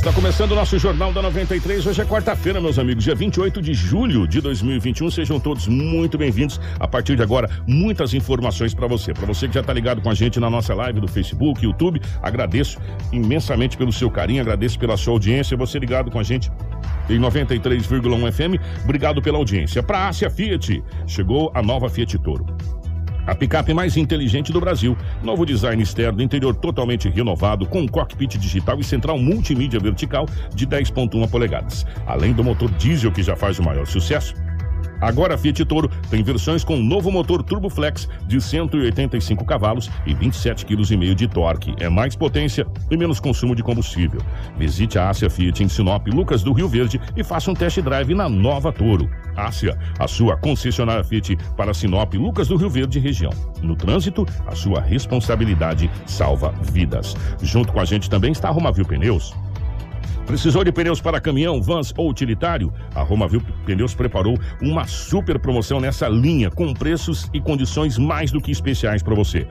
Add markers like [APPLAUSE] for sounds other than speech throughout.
Está começando o nosso Jornal da 93. Hoje é quarta-feira, meus amigos, dia 28 de julho de 2021. Sejam todos muito bem-vindos. A partir de agora, muitas informações para você. Para você que já está ligado com a gente na nossa live do Facebook, YouTube, agradeço imensamente pelo seu carinho, agradeço pela sua audiência. Você ligado com a gente em 93,1 FM. Obrigado pela audiência. Para a Ásia Fiat, chegou a nova Fiat Toro. A picape mais inteligente do Brasil. Novo design externo, interior totalmente renovado, com cockpit digital e central multimídia vertical de 10,1 polegadas. Além do motor diesel que já faz o maior sucesso. Agora a Fiat Toro tem versões com novo motor Turbo Flex de 185 cavalos e 27,5 kg de torque. É mais potência e menos consumo de combustível. Visite a Ásia Fiat em Sinop, Lucas do Rio Verde e faça um test drive na nova Toro. Ásia, a sua concessionária Fiat para Sinop, Lucas do Rio Verde região. No trânsito, a sua responsabilidade salva vidas. Junto com a gente também está a Romavil Pneus. Precisou de pneus para caminhão, vans ou utilitário? A Romavil Pneus preparou uma super promoção nessa linha, com preços e condições mais do que especiais para você.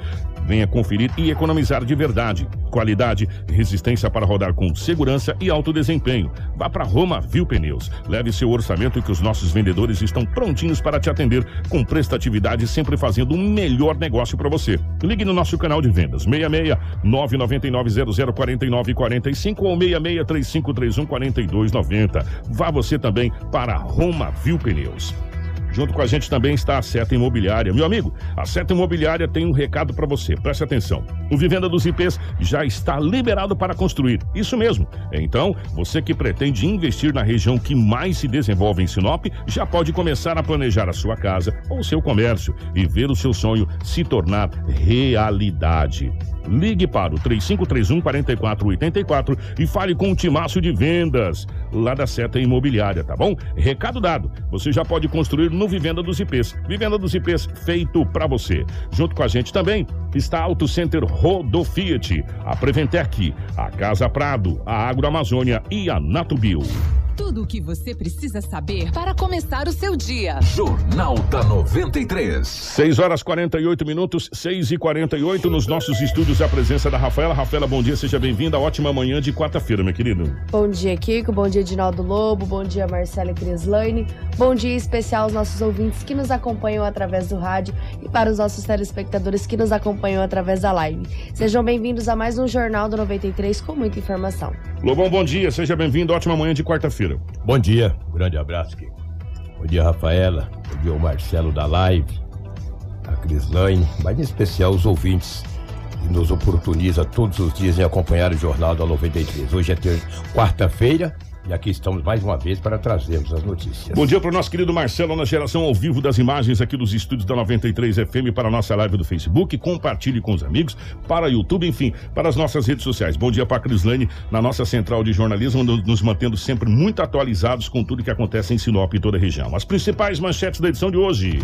Venha conferir e economizar de verdade. Qualidade, resistência para rodar com segurança e alto desempenho. Vá para Romavil Pneus. Leve seu orçamento que os nossos vendedores estão prontinhos para te atender com prestatividade, sempre fazendo o um melhor negócio para você. Ligue no nosso canal de vendas 66 999 0049 45 ou 66 3531 4290. Vá você também para Romavil Pneus. Junto com a gente também está a Seta Imobiliária. Meu amigo, a Seta Imobiliária tem um recado para você. Preste atenção. O Vivenda dos IPs já está liberado para construir. Isso mesmo. Então, você que pretende investir na região que mais se desenvolve em Sinop, já pode começar a planejar a sua casa ou seu comércio e ver o seu sonho se tornar realidade. Ligue para o 3531 4484 e fale com o Timaço de Vendas, lá da Seta Imobiliária, tá bom? Recado dado. Você já pode construir no Vivenda dos IPs. Vivenda dos IPs feito para você. Junto com a gente também está Auto Center Rodo Fiat, a Preventec, a Casa Prado, a Agroamazônia e a Natubio. Tudo o que você precisa saber para começar o seu dia. Jornal da 93. 6 horas 48 minutos, 6 e 48 nos nossos estúdios. A presença da Rafaela. Rafaela, bom dia, seja bem-vinda. Ótima manhã de quarta-feira, meu querido. Bom dia, Kiko. Bom dia, Dinaldo Lobo. Bom dia, Marcela Crislane. Bom dia especial aos nossos ouvintes que nos acompanham através do rádio e para os nossos telespectadores que nos acompanham através da live. Sejam bem-vindos a mais um Jornal do 93 com muita informação. Lobão, bom dia, seja bem-vindo. Ótima manhã de quarta-feira. Bom dia, um grande abraço, Kiko. Bom dia, Rafaela. Bom dia, o Marcelo da live, a Crislane, mas em especial os ouvintes que nos oportuniza todos os dias em acompanhar o Jornal da 93. Hoje é quarta-feira e aqui estamos mais uma vez para trazermos as notícias. Bom dia para o nosso querido Marcelo na geração ao vivo das imagens aqui dos estúdios da 93 FM para a nossa live do Facebook. Compartilhe com os amigos, para o YouTube, enfim, para as nossas redes sociais. Bom dia para a Crislane na nossa central de jornalismo, nos mantendo sempre muito atualizados com tudo que acontece em Sinop e toda a região. As principais manchetes da edição de hoje.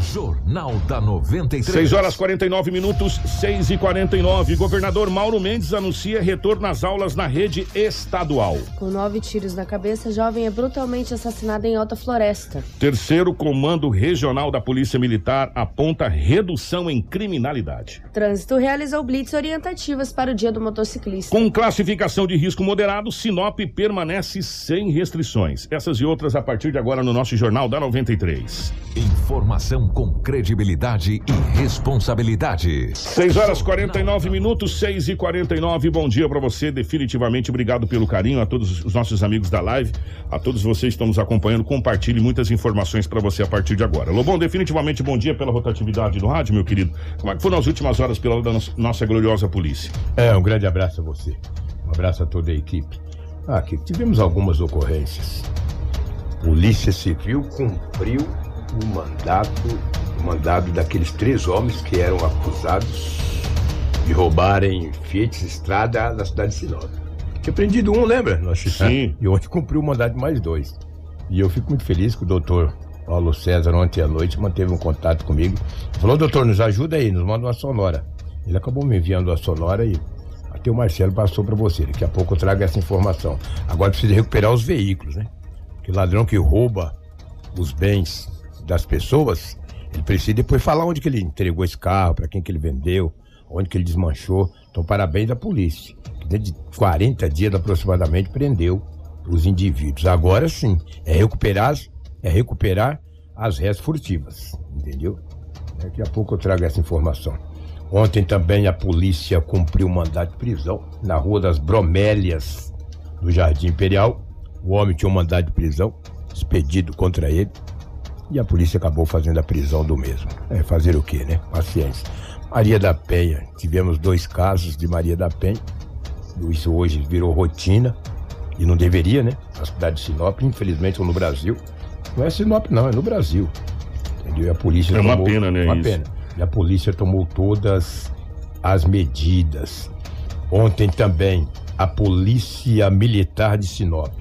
Jornal da 93. 6 horas 49 minutos, 6 e 49. Governador Mauro Mendes anuncia retorno às aulas na rede estadual. Com nove tiros na cabeça, jovem é brutalmente assassinado em Alta Floresta. Terceiro Comando Regional da Polícia Militar aponta redução em criminalidade. Trânsito realizou blitz orientativas para o dia do motociclista. Com classificação de risco moderado, Sinop permanece sem restrições. Essas e outras a partir de agora no nosso Jornal da 93. Informação com credibilidade e responsabilidade. 6 horas 49 minutos, 6 e 49. Bom dia para você. Definitivamente obrigado pelo carinho a todos os nossos amigos da live, a todos vocês que estão nos acompanhando. Compartilhe muitas informações para você a partir de agora. Lobão, definitivamente bom dia pela rotatividade do rádio, meu querido. Como é que foram as últimas horas pela nossa gloriosa polícia? É, um grande abraço a você. Um abraço a toda a equipe. Ah, aqui tivemos algumas ocorrências. Polícia Civil cumpriu o mandato, o mandado daqueles três homens que eram acusados de roubarem Fiat Estrada na cidade de Sinop. Tinha prendido um, lembra? Nós [LAUGHS] Sim. [LAUGHS] E ontem cumpriu o mandado de mais dois. E eu fico muito feliz que o doutor Paulo César, ontem à noite, manteve um contato comigo. Falou, doutor, nos ajuda aí, nos manda uma sonora. Ele acabou me enviando a sonora e até o Marcelo passou para você. Daqui a pouco eu trago essa informação. Agora precisa recuperar os veículos, né? Que ladrão que rouba os bens das pessoas, ele precisa depois falar onde que ele entregou esse carro, para quem que ele vendeu, onde que ele desmanchou. Então, parabéns à polícia, que dentro de 40 dias aproximadamente prendeu os indivíduos. Agora sim, é recuperar, é recuperar as réis furtivas, entendeu? Daqui a pouco eu trago essa informação. Ontem também a polícia cumpriu um mandado de prisão na Rua das Bromélias, no Jardim Imperial. O homem tinha um mandado de prisão expedido contra ele e a polícia acabou fazendo a prisão do mesmo. É fazer o quê, né? Paciência. Maria da Penha, tivemos dois casos de Maria da Penha. Isso hoje virou rotina e não deveria, né? A cidade de Sinop, infelizmente, ou no Brasil. Não é Sinop, não, é no Brasil. Entendeu? E a polícia É uma tomou- pena, né, Uma isso. pena. E a polícia tomou todas as medidas. Ontem também, a Polícia Militar de Sinop,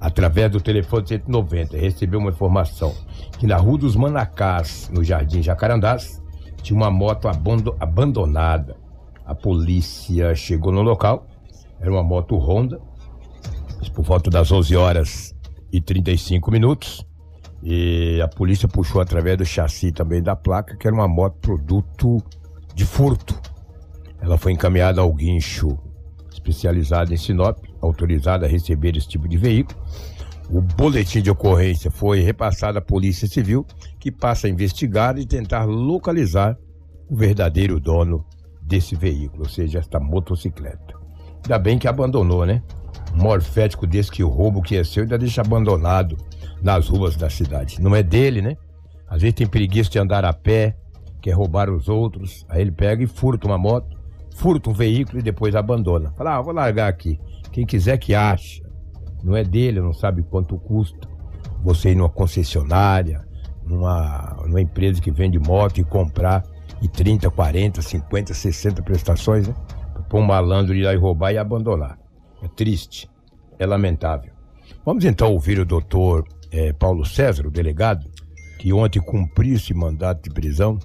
através do telefone 190, recebeu uma informação que na Rua dos Manacás, no Jardim Jacarandás, tinha uma moto abando- abandonada. A polícia chegou no local, era uma moto Honda, por volta das 11 horas e 35 minutos. E a polícia puxou através do chassi também da placa, que era uma moto produto de furto. Ela foi encaminhada ao guincho especializado em Sinop, autorizada a receber esse tipo de veículo. O boletim de ocorrência foi repassado à Polícia Civil, que passa a investigar e tentar localizar o verdadeiro dono desse veículo, ou seja, esta motocicleta. Ainda bem que abandonou, né? Morfético desse que o que é seu ainda deixa abandonado nas ruas da cidade. Não é dele, né? Às vezes tem preguiça de andar a pé, quer roubar os outros, aí ele pega e furta uma moto, furta um veículo e depois abandona. Fala, ah, vou largar aqui. Quem quiser que acha. Não é dele, não sabe quanto custa. Você ir numa concessionária, numa, numa empresa que vende moto e comprar e 30, 40, 50, 60 prestações, né? Pôr um malandro ir lá e roubar e abandonar. É triste, é lamentável. Vamos então ouvir o doutor eh, Paulo César, o delegado, que ontem cumpriu esse mandato de prisão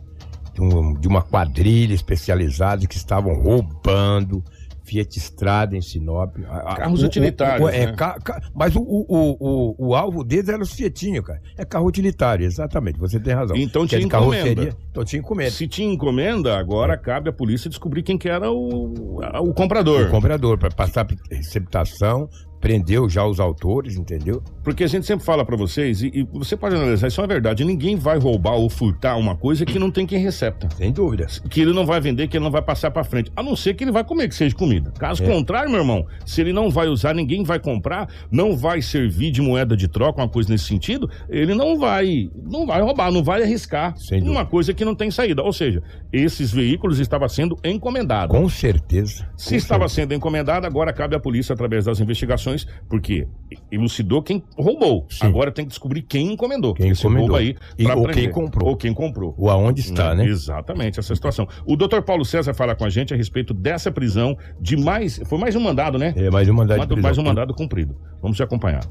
de, um- de uma quadrilha especializada que estavam roubando Fiat Strada em Sinop. Carros o- o- utilitários, o- é, né? ca- ca- mas o, o, o, o, o alvo deles era os Fietinho, cara. É carro utilitário, exatamente. Você tem razão. Então é tinha encomenda. Então tinha encomenda. Se tinha encomenda, agora cabe à polícia descobrir quem que era o, o comprador. O comprador, para passar receptação, prendeu já os autores, entendeu? Porque a gente sempre fala pra vocês, e, e você pode analisar, isso é uma verdade, ninguém vai roubar ou furtar uma coisa que não tem quem recepta. Sem dúvida. Que ele não vai vender, que ele não vai passar pra frente. A não ser que ele vai comer, que seja comida. Caso É. contrário, meu irmão, se ele não vai usar, ninguém vai comprar, não vai servir de moeda de troca, uma coisa nesse sentido, ele não vai, não vai roubar, não vai arriscar Sem dúvida. uma coisa que não tem saída. Ou seja, esses veículos estavam sendo encomendados. Com certeza. Se Com estava certeza. sendo encomendado, agora cabe à polícia através das investigações, porque elucidou quem roubou. Sim. Agora tem que descobrir quem encomendou. Quem encomendou. roubo aí E- ou prender. quem comprou. Ou quem comprou. O aonde está, né? Exatamente, essa situação. O doutor Paulo César fala com a gente a respeito dessa prisão de mais. Foi mais um mandado, né? É mais um mandado de Mais- prisão. mais um mandado cumprido. Vamos te acompanhar.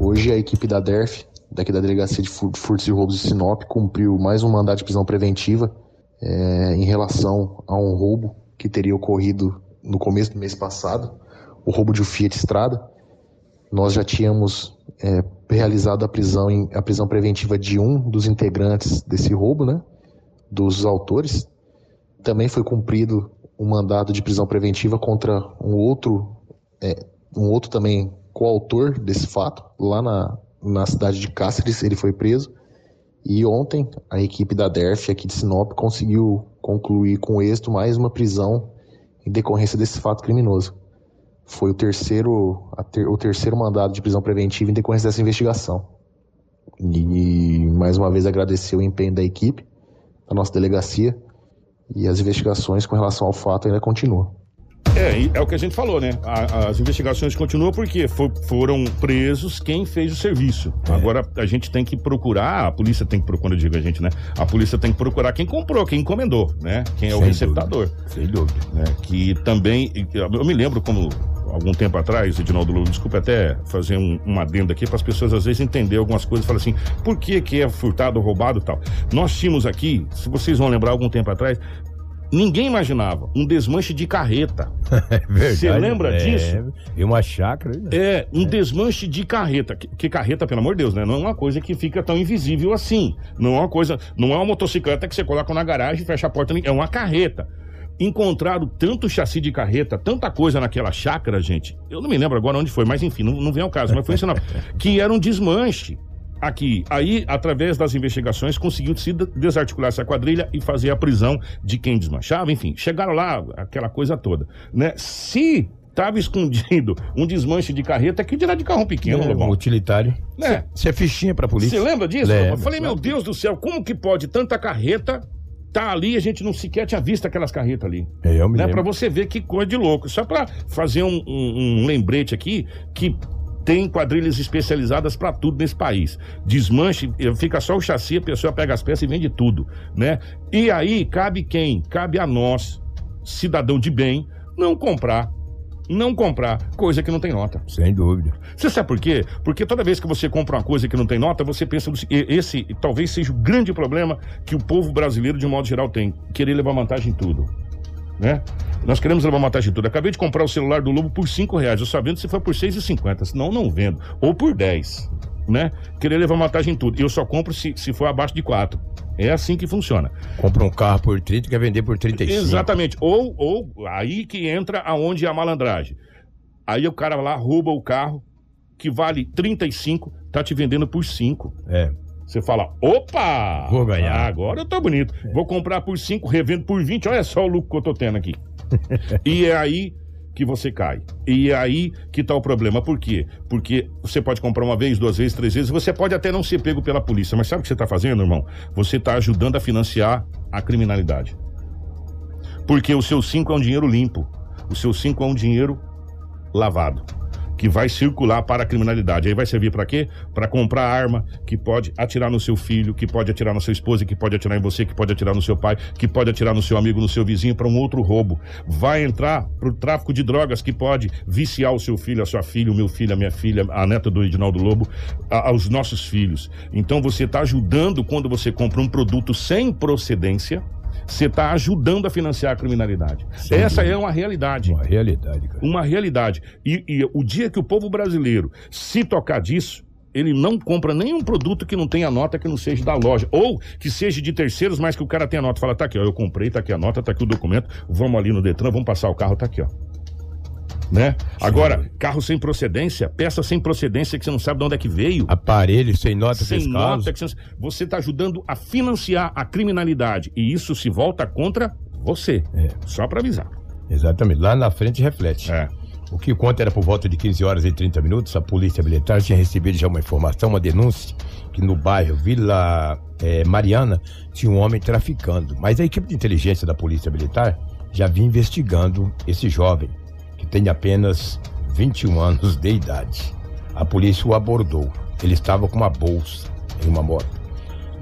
Hoje a equipe da DERF, daqui da Delegacia de Fur- Furtos e Roubos de Sinop, cumpriu mais um mandado de prisão preventiva é, em relação a um roubo que teria ocorrido no começo do mês passado, o roubo de um Fiat Strada. Nós já tínhamos é, realizado a prisão, em- a prisão preventiva de um dos integrantes desse roubo, né? Dos autores. Também foi cumprido um mandado de prisão preventiva contra um outro, é, um outro também coautor desse fato, lá na, na cidade de Cáceres, ele foi preso. E ontem, a equipe da DERF aqui de Sinop conseguiu concluir com êxito mais uma prisão em decorrência desse fato criminoso. Foi o terceiro, ter- o terceiro mandado de prisão preventiva em decorrência dessa investigação. E mais uma vez agradecer o empenho da equipe, da nossa delegacia, e as investigações com relação ao fato ainda continuam. É, é o que a gente falou, né? A- as investigações continuam porque fo- foram presos quem fez o serviço. É. Agora a gente tem que procurar, a polícia tem que procurar, quando eu digo a gente, né? A polícia tem que procurar quem comprou, quem encomendou, né? Quem é o Sem receptador. Sem dúvida. né? Que também, eu me lembro como algum tempo atrás, Edinaldo Lobo, desculpa até fazer um, um adendo aqui para as pessoas às vezes entenderem algumas coisas, falar assim, por que que é furtado, roubado e tal. Nós tínhamos aqui, se vocês vão lembrar algum tempo atrás, ninguém imaginava um desmanche de carreta. [LAUGHS] É verdade. Você lembra é, disso? E uma chácara. né? É, um desmanche de carreta. Que, que carreta, pelo amor de Deus, né? Não é uma coisa que fica tão invisível assim. Não é uma coisa. Não é uma motocicleta que você coloca na garagem e fecha a porta. É uma carreta. Encontraram tanto chassi de carreta, tanta coisa naquela chácara, gente. Eu não me lembro agora onde foi, mas enfim, não, não vem ao caso, mas foi ensinado. [LAUGHS] que era um desmanche aqui. Aí, através das investigações, conseguiu se de- desarticular essa quadrilha e fazer a prisão de quem desmanchava, enfim. Chegaram lá, aquela coisa toda. Né? Se estava escondido um desmanche de carreta, que dirá de carro pequeno, É, Lobão? utilitário. Né? Isso é fichinha pra polícia. Você lembra disso? Lembro, Eu falei, meu. Deus do céu, como que pode tanta carreta tá ali e a gente não sequer tinha visto aquelas carretas ali? É, eu me Né? Pra você ver que coisa de louco. Só pra fazer um, um- um lembrete aqui que tem quadrilhas especializadas pra tudo nesse país. Desmanche, eh, fica só o chassi, a pessoa pega as peças e vende tudo, né? E aí cabe quem? Cabe a nós, cidadão de bem, não comprar. Não comprar coisa que não tem nota. Sem dúvida. Você sabe por quê? Porque toda vez que você compra uma coisa que não tem nota, você pensa. Esse talvez seja o grande problema que o povo brasileiro, de modo geral, tem: querer levar vantagem em tudo. Né? Nós queremos levar vantagem em tudo. Acabei de comprar o celular do Lobo por 5 reais. Eu só vendo se for por 6,50. Senão, não vendo. Ou por 10. Né? Querer levar vantagem em tudo. Eu só compro se, se for abaixo de 4. É assim que funciona. Compra um carro por 30 e quer vender por 35. Exatamente. Ou, ou aí que entra aonde é a malandragem. Aí o cara lá rouba o carro que vale 35, tá te vendendo por 5. É. Você fala, opa! Vou ganhar. Ah, agora eu tô bonito. Vou comprar por 5, revendo por 20. Olha só o lucro que eu tô tendo aqui. E é aí que você cai. E é aí que tá o problema. Por quê? Porque você pode comprar uma vez, duas vezes, três vezes, você pode até não ser pego pela polícia, mas sabe o que você tá fazendo, irmão? Você tá ajudando a financiar a criminalidade. Porque o seu 5 é um dinheiro limpo. O seu 5 é um dinheiro lavado. Que vai circular para a criminalidade. Aí vai servir para quê? Para comprar arma que pode atirar no seu filho, que pode atirar na sua esposa, que pode atirar em você, que pode atirar no seu pai, que pode atirar no seu amigo, no seu vizinho, para um outro roubo. Vai entrar para o tráfico de drogas que pode viciar o seu filho, a sua filha, o meu filho, a minha filha, a neta do Edinaldo Lobo, a- aos nossos filhos. Então você está ajudando quando você compra um produto sem procedência. Você está ajudando a financiar a criminalidade. Sem Essa é uma realidade Uma realidade, cara. uma realidade. E, e o dia que o povo brasileiro se tocar disso, ele não compra nenhum produto que não tenha nota que não seja da loja. Ou que seja de terceiros, mas que o cara tenha nota. Fala, tá aqui, ó, eu comprei, tá aqui a nota, tá aqui o documento, vamos ali no Detran, vamos passar o carro, tá aqui, ó. Né? Agora, carro sem procedência, peça sem procedência que você não sabe de onde é que veio. Aparelho sem nota Sem fiscal. nota, que você você está ajudando a financiar a criminalidade. E isso se volta contra você. É. Só para avisar. Exatamente. Lá na frente reflete. É. O que conta era por volta de 15 horas e 30 minutos. A polícia militar tinha recebido já uma informação, uma denúncia, que no bairro Vila eh, Mariana tinha um homem traficando. Mas a equipe de inteligência da polícia militar já vinha investigando esse jovem, tem apenas 21 anos de idade. A polícia o abordou. Ele estava com uma bolsa em uma moto.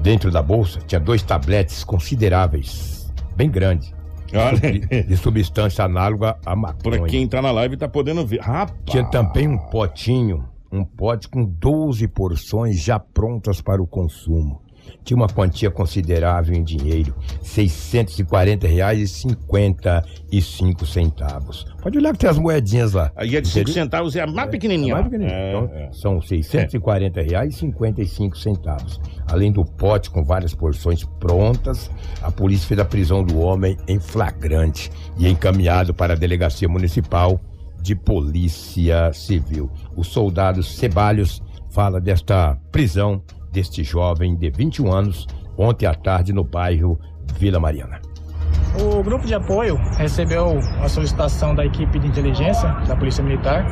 Dentro da bolsa tinha dois tabletes consideráveis, bem grandes, [LAUGHS] de, de substância análoga a maconha. Pra quem tá na live tá podendo ver. Rapaz. Tinha também um potinho, um pote com 12 porções já prontas para o consumo. Tinha uma quantia considerável em dinheiro, 640 reais e 55 centavos. Pode olhar que tem as moedinhas lá. Aí é de 5 Entendeu? centavos, é a mais pequenininha. É lá. mais pequenininho. É, então, é. São 640 reais e 55 centavos. Além do pote com várias porções prontas, a polícia fez a prisão do homem em flagrante e encaminhado para a delegacia municipal de polícia civil. O soldado Ceballos fala desta prisão deste jovem de 21 anos ontem à tarde no bairro Vila Mariana. O grupo de apoio recebeu uma solicitação da equipe de inteligência da Polícia Militar,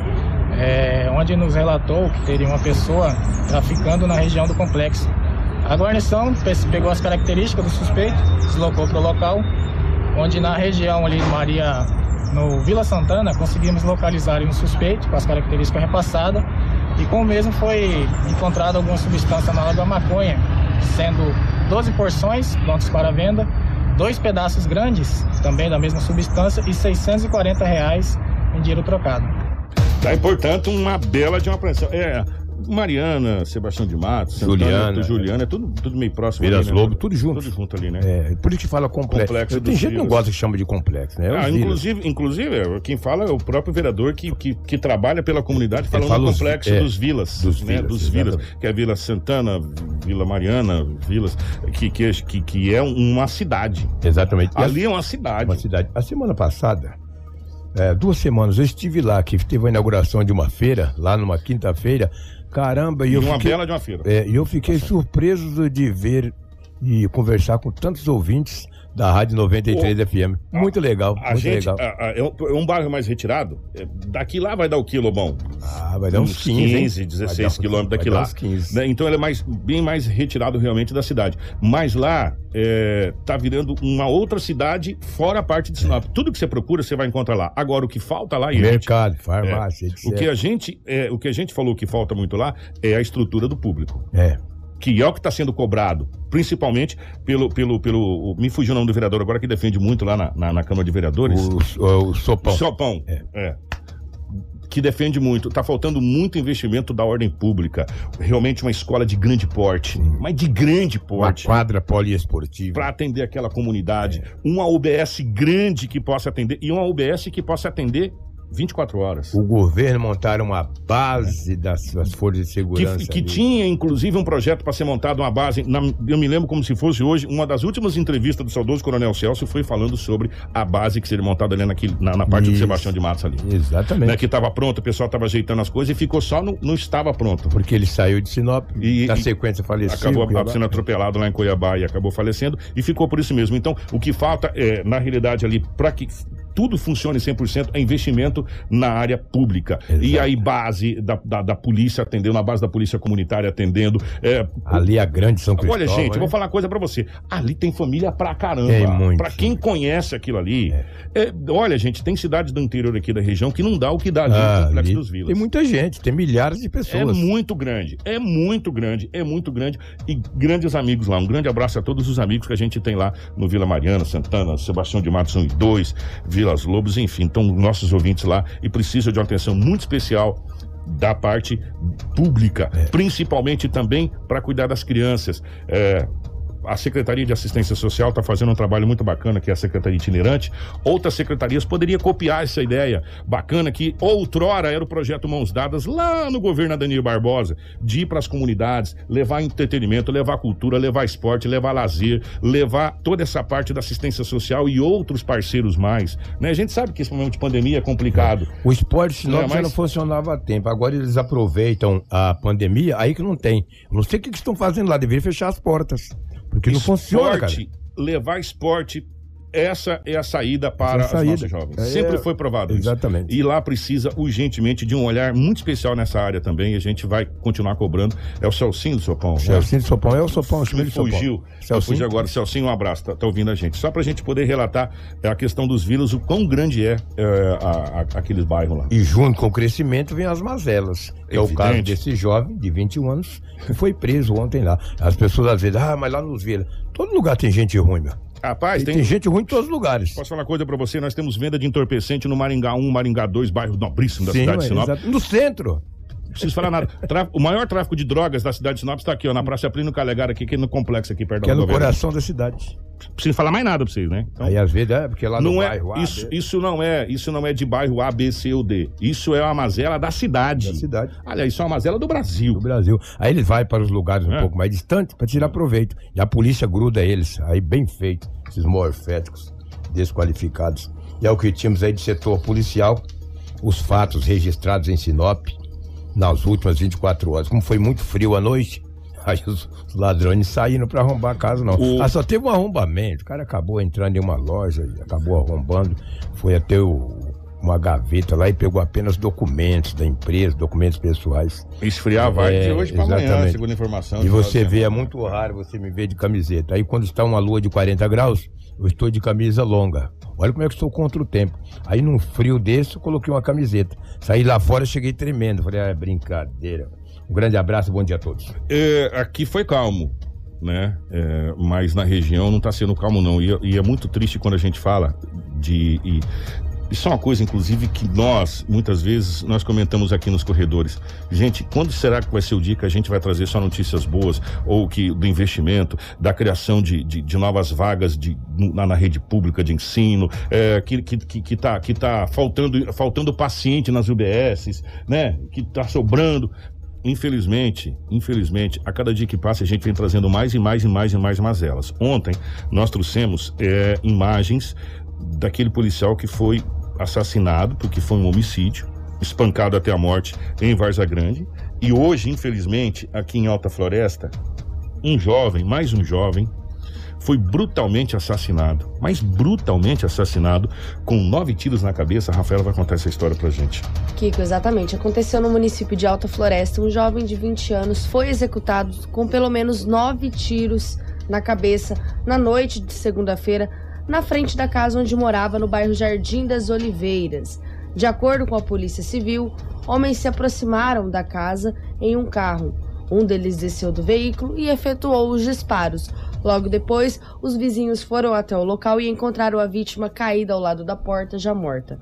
eh, onde nos relatou que teria uma pessoa traficando na região do complexo. A guarnição pe- pegou as características do suspeito, deslocou para o local, onde na região ali Maria no Vila Santana, conseguimos localizar um suspeito com as características repassadas e com o mesmo foi encontrada alguma substância na da maconha, sendo 12 porções prontas para venda, dois pedaços grandes, também da mesma substância, e 640 reais em dinheiro trocado. Tá, e, portanto, uma bela de uma apreensão. É, Mariana, Sebastião de Matos, Juliana, Juliana, é tudo, tudo meio próximo. Vilas ali, né? Lobo, tudo junto. Tudo junto ali, né? É, por isso que fala complexo. Complexo Tem gente que não gosta que chama de complexo, né? É os Ah, inclusive, inclusive, é, quem fala é o próprio vereador que, que, que trabalha pela comunidade, falando fala do os- complexo é, dos vilas. dos né, vilas, dos vilas, que é a Vila Santana, Vila Mariana, vilas, que, que, que, é uma cidade. Exatamente. Ali é uma cidade. uma cidade. A semana passada, é, duas semanas, eu estive lá, que teve a inauguração de uma feira, lá numa quinta-feira. Caramba, e eu uma fiquei, bela de uma feira. é, eu fiquei surpreso de ver e conversar com tantos ouvintes da Rádio 93 FM. Muito legal, A muito gente, legal. a- a- é, um, é um bairro mais retirado. é, daqui lá vai dar o quilo bom. Ah, vai dar uns 15, hein? 15 16 Vai dar- quilômetros daqui lá. uns 15. Né, Então ele é mais, bem mais retirado realmente da cidade. Mas lá é, tá virando uma outra cidade fora a parte de Sinop. Tudo que você procura, você vai encontrar lá. Agora, o que falta lá, gente, Mercado, farmácia, etc. o que a gente é, o que a gente falou que falta muito lá é a estrutura do público. É. Que é o que está sendo cobrado, principalmente pelo, pelo, pelo. Me fugiu o nome do vereador agora que defende muito lá na, na, na Câmara de Vereadores. O, o, o sopão. Sopão. É. Que defende muito. Tá faltando muito investimento da ordem pública. Realmente uma escola de grande porte. Mas de grande Uma porte. quadra poliesportiva. Para atender aquela comunidade. É. Uma UBS grande que possa atender. E uma UBS que possa atender 24 horas. O governo montaram uma base das suas forças de segurança. Que, que tinha, inclusive, um projeto para ser montado uma base. na- eu me lembro como se fosse hoje, uma das últimas entrevistas do saudoso Coronel Celso foi falando sobre a base que seria montada ali naquele, na, na parte do Isso. Sebastião de Matos ali. Exatamente. Né, que estava pronto, o pessoal estava ajeitando as coisas e ficou só no, no estava pronto. Porque ele saiu de Sinop, E- na sequência faleceu. Acabou Cuiabá. sendo atropelado lá em Cuiabá e acabou falecendo e ficou por isso mesmo. Então, o que falta é, na realidade ali, para que tudo funcione 100%, é investimento na área pública. Exato. E aí, base da, da, da polícia atendendo, na base da polícia comunitária atendendo. É, Ali a grande São Cristóvão. Olha, gente, eu vou falar uma coisa pra você. Ali tem família pra caramba. Tem muito, Pra quem conhece aquilo ali. é, olha, gente, tem cidades do interior aqui da região que não dá o que dá ali Ah, no Complexo dos Vilas. Tem muita gente, tem milhares de É pessoas. muito grande, é muito grande, é muito grande. E grandes amigos lá. Um grande abraço a todos os amigos que a gente tem lá no Vila Mariana, Santana, Sebastião de Matos 1 e 2, Vilas Lobos, enfim. Então, nossos ouvintes lá e precisam de uma atenção muito especial da parte pública, É. principalmente também para cuidar das crianças. É, a Secretaria de Assistência Social está fazendo um trabalho muito bacana, que é a Secretaria Itinerante. Outras secretarias poderiam copiar essa ideia bacana que outrora era o projeto Mãos Dadas lá no governo Danilo Barbosa, de ir para as comunidades, levar entretenimento, levar cultura, levar esporte, levar lazer, levar toda essa parte da assistência social e outros parceiros mais. Né? A gente sabe que esse momento de pandemia é complicado. O esporte Sinop É, já mas- não funcionava há tempo. Agora eles aproveitam a pandemia, aí que não tem. Não sei o que que estão fazendo lá, deveria fechar as portas. Porque não funciona, cara. Esporte, levar esporte, essa é a saída para é a os saída. nossos jovens. É, Sempre foi provado isso. Exatamente. E lá precisa urgentemente de um olhar muito especial nessa área também. E a gente vai continuar cobrando. É o Celcinho do Sopão. né? Celcinho Sopão é o Sopão, chama Me fugiu. Fugiu agora. Celcinho, um abraço. Tá, tá ouvindo a gente. Só pra gente poder relatar é, a questão dos vírus, o quão grande é, é, a- a- aqueles bairros lá. E junto com o crescimento vem as mazelas. É o caso desse jovem de 21 anos que foi preso ontem lá. As pessoas às vezes, ah, mas lá nos Vila. Todo lugar tem gente ruim, meu. Rapaz, tem, tem gente ruim em todos os lugares. Posso falar uma coisa pra você? Nós temos venda de entorpecente no Maringá 1, Maringá 2, bairro nobríssimo da Sim, cidade de Sinop. exato. No centro. Não preciso falar nada. O maior tráfico de drogas da cidade de Sinop está aqui, ó, na Praça Plínio Calegar, aqui, aqui no complexo, aqui perto Que é no rodoviária. coração da cidade. Não preciso falar mais nada pra vocês, né? Então, Aí às vezes é porque lá no não é, bairro A, isso, B, isso não é, isso não é de bairro A, B, C ou D. Isso é uma mazela da cidade. da cidade. Aliás, isso é uma mazela do Brasil. do Brasil. Aí eles vai para os lugares um É. pouco mais distantes para tirar proveito. E a polícia gruda eles. Aí bem feito, esses morféticos desqualificados. E é o que tínhamos aí de setor policial, os fatos registrados em Sinop nas últimas 24 horas. Como foi muito frio à noite, [LAUGHS] aí os os ladrões saíram para arrombar a casa, não. O- Ah, só teve um arrombamento. O cara acabou entrando em uma loja e acabou arrombando. Foi até o- uma gaveta lá e pegou apenas documentos da empresa, documentos pessoais. Esfriar vai É, de hoje pra amanhã, segundo a informação. E você vê, é muito raro você me ver de camiseta. Aí quando está uma lua de 40 graus, eu estou de camisa longa. Olha como é que estou contra o tempo. Aí num frio desse, eu coloquei uma camiseta. Saí lá fora, cheguei tremendo. Falei, ah, é brincadeira. Um grande abraço, bom dia a todos. É, aqui foi calmo, né? É, mas na região não está sendo calmo, não. E, e, é muito triste quando a gente fala de. Isso é uma coisa, inclusive, que nós, muitas vezes, nós comentamos aqui nos corredores. Gente, quando será que vai ser o dia que a gente vai trazer só notícias boas, ou que do investimento, da criação de, de, de novas vagas de, na, na, rede pública de ensino, é, que, que, que, que, tá, que tá faltando, faltando paciente nas UBSs, né? Que tá sobrando. Infelizmente, infelizmente, a cada dia que passa a gente vem trazendo mais e mais e mais e mais mazelas. Ontem nós trouxemos é, imagens daquele policial que foi assassinado, porque foi um homicídio, espancado até a morte em Varza Grande. E hoje, infelizmente, aqui em Alta Floresta, um jovem, mais um jovem, foi brutalmente assassinado, mas brutalmente assassinado, com nove tiros na cabeça. A Rafaela vai contar essa história pra gente. Kiko, exatamente. Aconteceu no município de Alta Floresta. Um jovem de 20 anos foi executado com pelo menos nove tiros na cabeça na noite de segunda-feira, na frente da casa onde morava no bairro Jardim das Oliveiras. De acordo com a Polícia Civil, homens se aproximaram da casa em um carro. Um deles desceu do veículo e efetuou os disparos. Logo depois, os vizinhos foram até o local e encontraram a vítima caída ao lado da porta, já morta.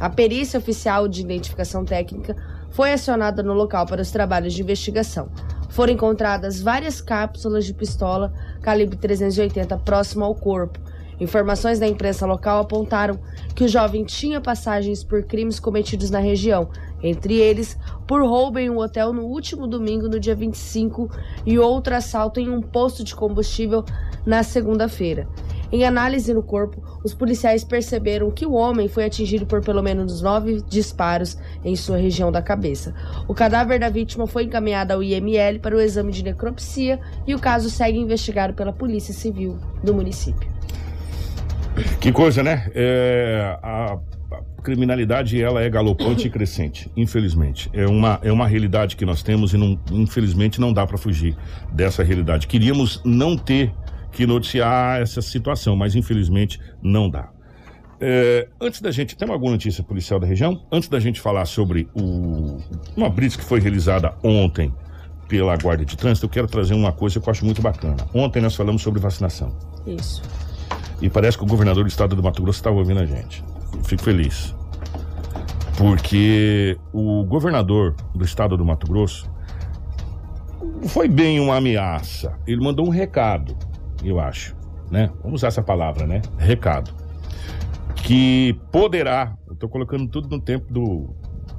A perícia oficial de identificação técnica foi acionada no local para os trabalhos de investigação. Foram encontradas várias cápsulas de pistola calibre 380 próximo ao corpo Informações da imprensa local apontaram que o jovem tinha passagens por crimes cometidos na região, entre eles por roubo em um hotel no último domingo, no dia 25, e outro assalto em um posto de combustível na segunda-feira. Em análise no corpo, os policiais perceberam que o homem foi atingido por pelo menos nove disparos em sua região da cabeça. O cadáver da vítima foi encaminhado ao IML para o exame de necropsia e o caso segue investigado pela Polícia Civil do município. Que coisa, né? É, a, criminalidade ela é galopante e crescente, infelizmente. É uma, é uma realidade que nós temos e não, infelizmente não dá para fugir dessa realidade. Queríamos não ter que noticiar essa situação, mas infelizmente não dá. É, antes da gente, tem alguma notícia policial da região? Antes da gente falar sobre o, uma blitz que foi realizada ontem pela Guarda de Trânsito, eu quero trazer uma coisa que eu acho muito bacana. Ontem nós falamos sobre vacinação. Isso. E parece que o governador do estado do Mato Grosso estava ouvindo a gente. Fico feliz. Porque o governador do estado do Mato Grosso foi bem uma ameaça. Ele mandou um recado, eu acho, né? Vamos usar essa palavra, né? Recado. Que poderá, eu estou colocando tudo no tempo do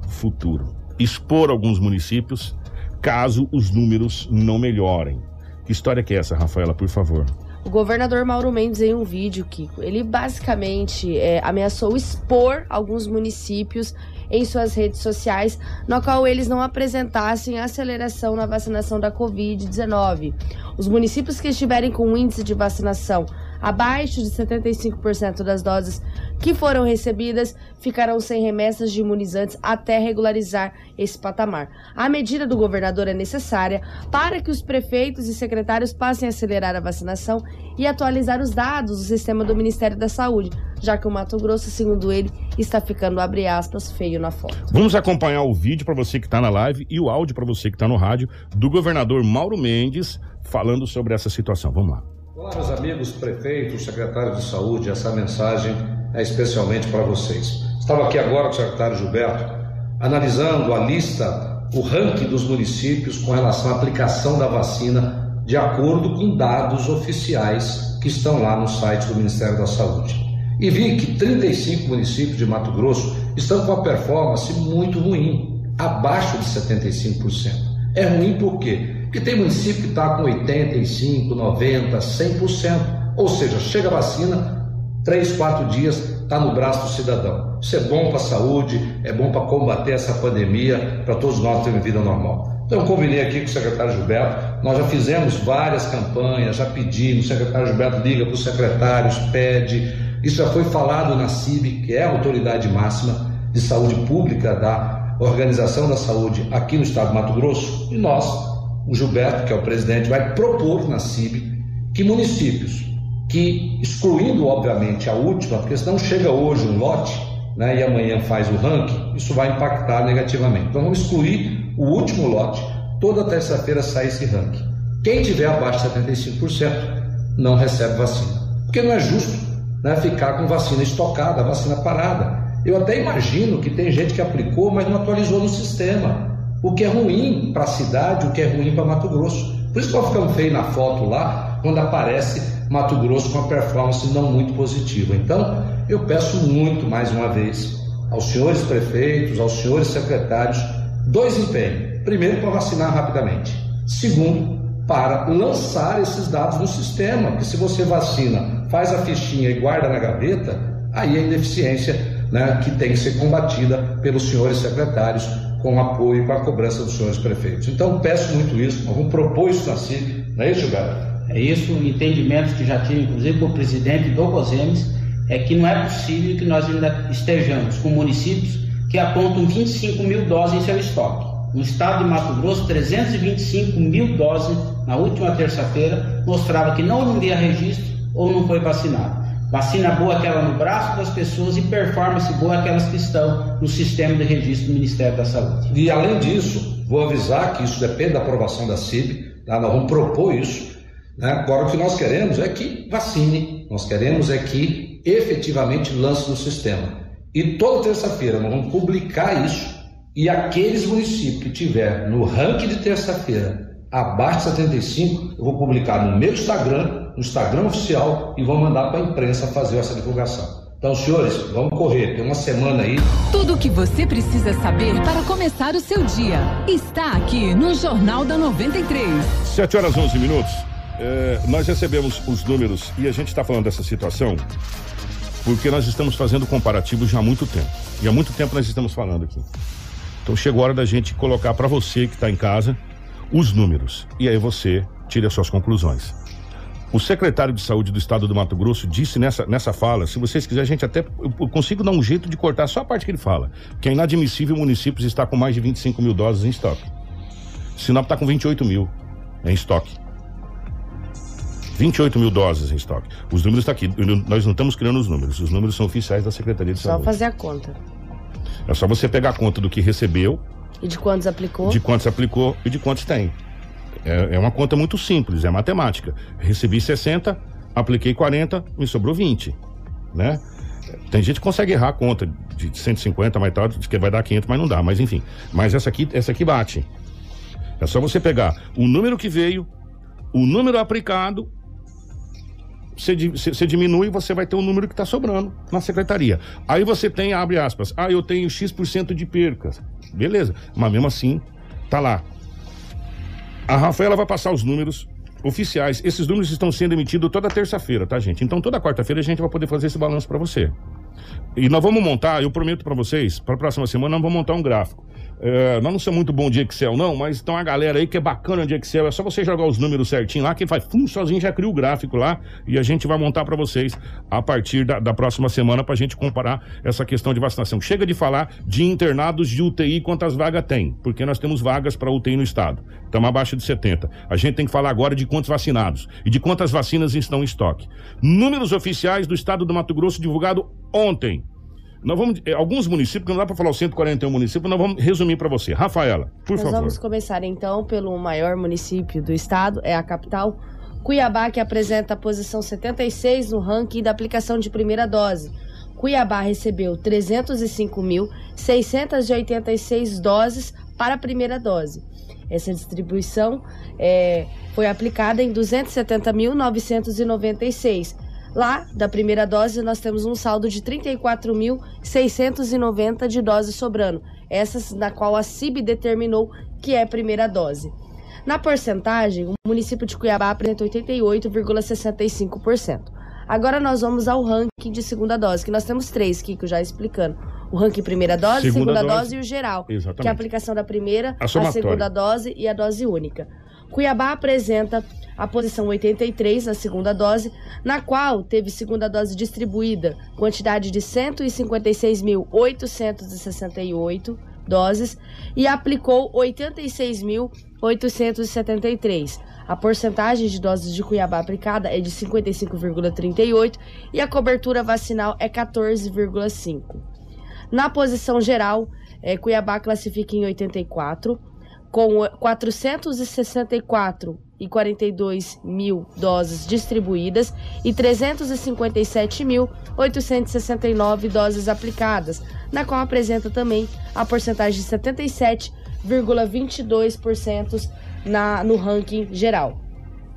futuro, expor alguns municípios caso os números não melhorem. Que história que é essa, Rafaela, por favor? O governador Mauro Mendes, em um vídeo, Kiko, ele basicamente é, ameaçou expor alguns municípios em suas redes sociais, no qual eles não apresentassem aceleração na vacinação da Covid-19. Os municípios que estiverem com um índice de vacinação abaixo de 75% das doses que foram recebidas ficarão sem remessas de imunizantes até regularizar esse patamar. A medida do governador é necessária para que os prefeitos e secretários passem a acelerar a vacinação e atualizar os dados do sistema do Ministério da Saúde, já que o Mato Grosso, segundo ele, está ficando, abre aspas, feio na foto. Vamos acompanhar o vídeo para você que está na live e o áudio para você que está no rádio do governador Mauro Mendes falando sobre essa situação. Vamos lá. Olá, meus amigos prefeitos, secretários de saúde, essa mensagem é especialmente para vocês. Estava aqui agora com o secretário Gilberto, analisando a lista, o ranking dos municípios com relação à aplicação da vacina, de acordo com dados oficiais que estão lá no site do Ministério da Saúde. E vi que 35 municípios de Mato Grosso estão com a performance muito ruim, abaixo de 75%. É ruim por quê? que tem município que está com 85%, 90%, 100%. Ou seja, chega a vacina, 3, 4 dias está no braço do cidadão. Isso é bom para a saúde, é bom para combater essa pandemia, para todos nós termos vida normal. Então, eu combinei aqui com o secretário Gilberto, nós já fizemos várias campanhas, já pedimos, o secretário Gilberto liga para os secretários, pede. Isso já foi falado na CIB, que é a autoridade máxima de saúde pública da Organização da Saúde aqui no estado do Mato Grosso, e nós o Gilberto, que é o presidente, vai propor na CIB que municípios que, excluindo obviamente a última, porque senão chega hoje um lote né, e amanhã faz o ranking, isso vai impactar negativamente. Então vamos excluir o último lote, toda terça-feira sai esse ranking. Quem tiver abaixo de 75% não recebe vacina. Porque não é justo né, ficar com vacina estocada, vacina parada. Eu até imagino que tem gente que aplicou, mas não atualizou no sistema. O que é ruim para a cidade, o que é ruim para Mato Grosso. Por isso que nós ficamos feio na foto lá, quando aparece Mato Grosso com uma performance não muito positiva. Então, eu peço muito mais uma vez aos senhores prefeitos, aos senhores secretários, dois empenhos. Primeiro, para vacinar rapidamente. Segundo, para lançar esses dados no sistema, porque se você vacina, faz a fichinha e guarda na gaveta, aí é ineficiência né, que tem que ser combatida pelos senhores secretários com apoio e com a cobrança dos senhores prefeitos. Então, peço muito isso, vamos propor isso na CIP, não é isso, Gilberto? É isso, entendimentos que já tive, inclusive, com o presidente do COSEMES, é que não é possível que nós ainda estejamos com municípios que apontam 25 mil doses em seu estoque. No estado de Mato Grosso, 325 mil doses na última terça-feira mostrava que não havia registro ou não foi vacinado. Vacina boa aquela no braço das pessoas e performance boa aquelas que estão no sistema de registro do Ministério da Saúde. E além disso, vou avisar que isso depende da aprovação da CIB, tá? nós vamos propor isso. Né? Agora o que nós queremos é que vacine, nós queremos é que efetivamente lance no sistema. E toda terça-feira nós vamos publicar isso e aqueles municípios que tiver no ranking de terça-feira abaixo de 75, eu vou publicar no meu Instagram, no Instagram oficial, e vou mandar para a imprensa fazer essa divulgação. Então, senhores, vamos correr, tem uma semana aí. Tudo o que você precisa saber para começar o seu dia está aqui no Jornal da 93. 7 horas 11 minutos. É, nós recebemos os números e a gente está falando dessa situação porque nós estamos fazendo comparativos já há muito tempo. E há muito tempo nós estamos falando aqui. Então chegou a hora da gente colocar para você que está em casa os números. E aí você tira as suas conclusões. O secretário de Saúde do Estado do Mato Grosso disse nessa, nessa fala, se vocês quiserem, a gente até eu consigo dar um jeito de cortar só a parte que ele fala, que é inadmissível municípios estar com mais de 25 mil doses em estoque. Sinop está com 28 mil em estoque. 28 mil doses em estoque. Os números estão aqui. Nós não estamos criando os números. Os números são oficiais da Secretaria de Só Saúde. Só fazer a conta. É só você pegar a conta do que recebeu. E de quantos aplicou? De quantos aplicou e de quantos tem. É, é uma conta muito simples, é matemática. Recebi 60, apliquei 40, me sobrou 20. Né? Tem gente que consegue errar a conta de 150, mais tal, que vai dar 500, mas não dá. Mas enfim. Mas essa aqui, essa aqui bate. É só você pegar o número que veio, o número aplicado você, diminui, você vai ter o um número que está sobrando na secretaria. Aí você tem, abre aspas, ah, eu tenho X% de percas. Beleza, mas mesmo assim, tá lá. A Rafaela vai passar os números oficiais. Esses números estão sendo emitidos toda terça-feira, tá, gente? Então toda quarta-feira a gente vai poder fazer esse balanço para você. E nós vamos montar, eu prometo para vocês, para a próxima semana nós vamos montar um gráfico. É, nós não somos muito bom de Excel, não, mas tem uma galera aí que é bacana de Excel. É só você jogar os números certinho lá, que faz fum, sozinho já cria o gráfico lá e a gente vai montar para vocês a partir da, da próxima semana para a gente comparar essa questão de vacinação. Chega de falar de internados de UTI, quantas vagas tem, porque nós temos vagas para UTI no estado. Estamos abaixo de 70. A gente tem que falar agora de quantos vacinados e de quantas vacinas estão em estoque. Números oficiais do estado do Mato Grosso divulgado ontem. Nós vamos, eh, alguns municípios, não dá para falar os 141 municípios, nós vamos resumir para você. Rafaela, por nós favor. Nós vamos começar então pelo maior município do estado, é a capital, Cuiabá, que apresenta a posição 76 no ranking da aplicação de primeira dose. Cuiabá recebeu 305.686 doses para a primeira dose. Essa distribuição é, foi aplicada em 270.996 Lá, da primeira dose, nós temos um saldo de 34.690 de doses sobrando, essas na qual a CIB determinou que é primeira dose. Na porcentagem, o município de Cuiabá apresenta 88,65%. Agora nós vamos ao ranking de segunda dose, que nós temos três, Kiko, já explicando. O ranking primeira dose, segunda, segunda dose, dose, e o geral. Exatamente. Que é a aplicação da primeira, a, a segunda dose e a dose única. Cuiabá apresenta a posição 83 na segunda dose, na qual teve segunda dose distribuída, quantidade de 156.868 doses e aplicou 86.873. A porcentagem de doses de Cuiabá aplicada é de 55,38 e a cobertura vacinal é 14,5. Na posição geral, é, Cuiabá classifica em 84, com 464 e 42 mil doses distribuídas e 357.869 doses aplicadas, na qual apresenta também a porcentagem de 77,22% na, no ranking geral.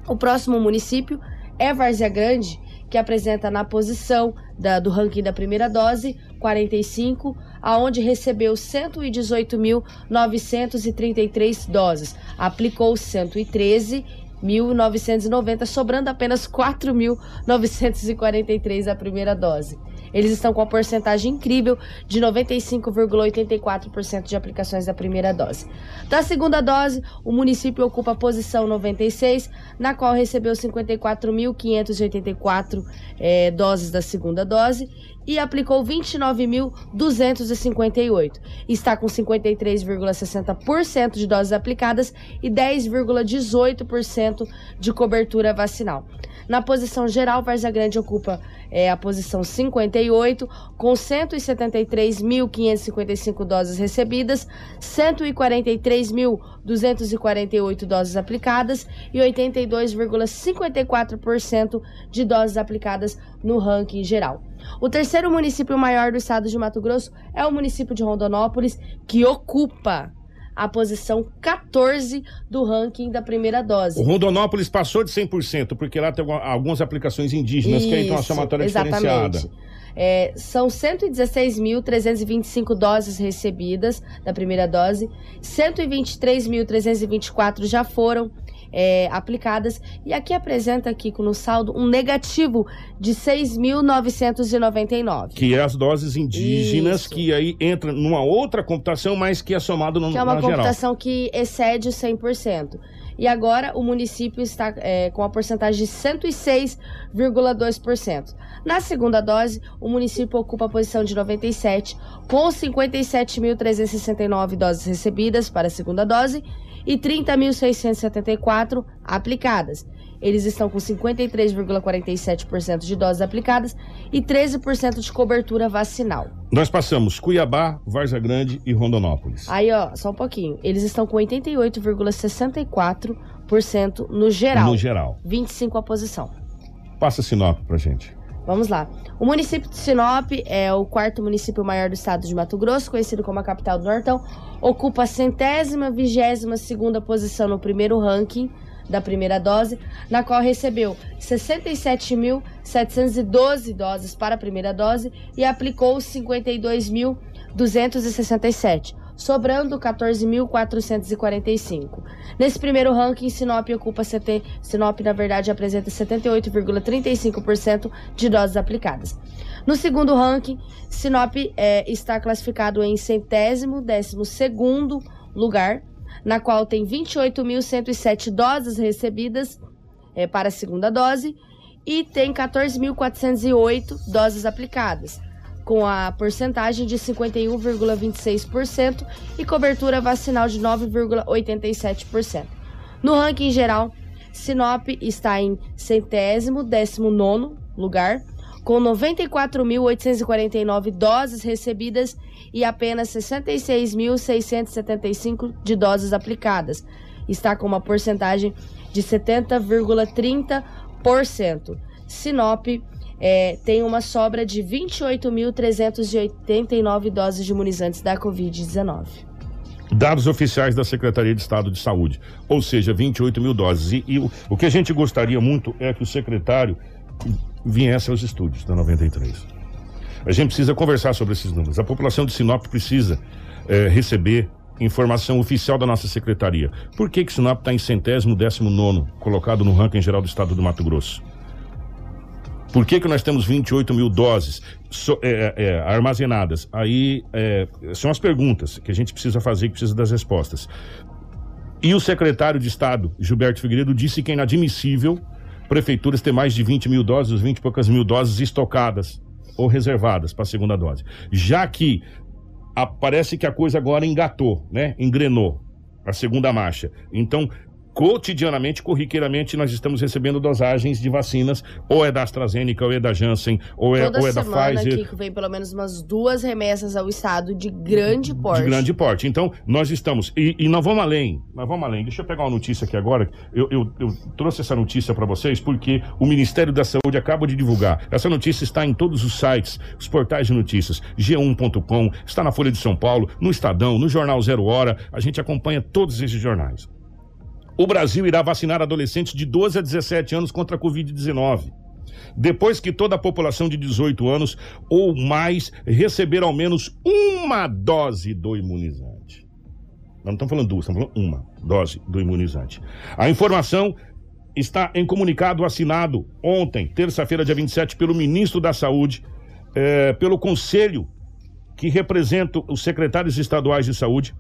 O próximo município é Várzea Grande, que apresenta na posição da, do ranking da primeira dose 45, aonde recebeu 118.933 doses, aplicou 113 1.990, sobrando apenas 4.943 a primeira dose. Eles estão com a porcentagem incrível de 95,84% de aplicações da primeira dose. Da segunda dose, o município ocupa a posição 96, na qual recebeu 54.584 é, doses da segunda dose e aplicou 29.258. Está com 53,60% de doses aplicadas e 10,18% de cobertura vacinal. Na posição geral, Varza Grande ocupa é, a posição 58, com 173.555 doses recebidas, 143.248 doses aplicadas e 82,54% de doses aplicadas no ranking geral. O terceiro município maior do estado de Mato Grosso é o município de Rondonópolis, que ocupa a posição 14 do ranking da primeira dose. O Rondonópolis passou de 100%, porque lá tem algumas aplicações indígenas Isso, que aí tem uma somatória exatamente. diferenciada. É, são 116.325 doses recebidas da primeira dose, 123.324 já foram é, aplicadas. E aqui apresenta aqui no saldo um negativo de 6.999. Que é as doses indígenas, Isso. que aí entra numa outra computação, mas que é somado no Que é uma computação geral. que excede 100%. E agora o município está é, com a porcentagem de 106,2%. Na segunda dose, o município ocupa a posição de 97, com 57.369 doses recebidas para a segunda dose e 30.674 aplicadas. Eles estão com 53,47% de doses aplicadas e 13% de cobertura vacinal. Nós passamos Cuiabá, Varza Grande e Rondonópolis. Aí, ó, só um pouquinho. Eles estão com 88,64% no geral. No geral. 25 a posição. Passa Sinop pra gente. Vamos lá. O município de Sinop é o quarto município maior do estado de Mato Grosso, conhecido como a capital do Nortão. Ocupa a centésima, vigésima segunda posição no primeiro ranking da primeira dose, na qual recebeu 67.712 doses para a primeira dose e aplicou 52.267 sobrando 14.445. Nesse primeiro ranking, Sinop ocupa CT, Sinop na verdade apresenta 78,35% de doses aplicadas. No segundo ranking, Sinop é, está classificado em centésimo, décimo segundo lugar, na qual tem 28.107 doses recebidas é, para a segunda dose e tem 14.408 doses aplicadas com a porcentagem de 51,26% e cobertura vacinal de 9,87%. No ranking geral, Sinop está em centésimo, décimo nono lugar, com 94.849 doses recebidas e apenas 66.675 de doses aplicadas. Está com uma porcentagem de 70,30%. Sinop é, tem uma sobra de 28.389 doses de imunizantes da Covid-19. Dados oficiais da Secretaria de Estado de Saúde, ou seja, 28 mil doses. E, e o, o que a gente gostaria muito é que o secretário viesse aos estúdios da 93. A gente precisa conversar sobre esses números. A população de Sinop precisa é, receber informação oficial da nossa secretaria. Por que, que Sinop está em centésimo décimo nono, colocado no ranking geral do estado do Mato Grosso? Por que, que nós temos 28 mil doses so, é, é, armazenadas? Aí é, são as perguntas que a gente precisa fazer, que precisa das respostas. E o secretário de Estado, Gilberto Figueiredo, disse que é inadmissível prefeituras ter mais de 20 mil doses, 20 e poucas mil doses estocadas ou reservadas para a segunda dose. Já que a, parece que a coisa agora engatou, né? Engrenou a segunda marcha. Então, cotidianamente, corriqueiramente, nós estamos recebendo dosagens de vacinas, ou é da AstraZeneca, ou é da Janssen, ou é, Toda ou é da Pfizer. aqui que vem pelo menos umas duas remessas ao estado de grande porte. De grande porte. Então, nós estamos. E, e nós vamos além. Nós vamos além. Deixa eu pegar uma notícia aqui agora. Eu, eu- eu trouxe essa notícia para vocês porque o Ministério da Saúde acaba de divulgar. Essa notícia está em todos os sites, os portais de notícias. G1.com, está na Folha de São Paulo, no Estadão, no Jornal Zero Hora. A gente acompanha todos esses jornais. O Brasil irá vacinar adolescentes de 12 a 17 anos contra a Covid-19 depois que toda a população de 18 anos ou mais receber ao menos uma dose do imunizante. Não estamos falando duas, estamos falando uma dose do imunizante. A informação está em comunicado assinado ontem, terça-feira, dia 27, pelo ministro da Saúde, eh, pelo conselho que representa os secretários estaduais de saúde,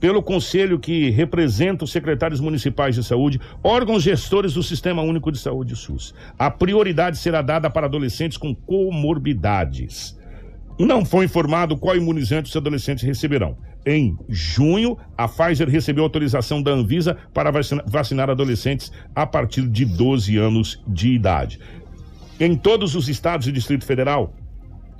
pelo conselho que representa os secretários municipais de saúde, órgãos gestores do Sistema Único de Saúde SUS. A prioridade será dada para adolescentes com comorbidades. Não foi informado qual imunizante os adolescentes receberão. Em junho, a Pfizer recebeu autorização da Anvisa para vacina- vacinar adolescentes a partir de 12 anos de idade. Em todos os estados e Distrito Federal,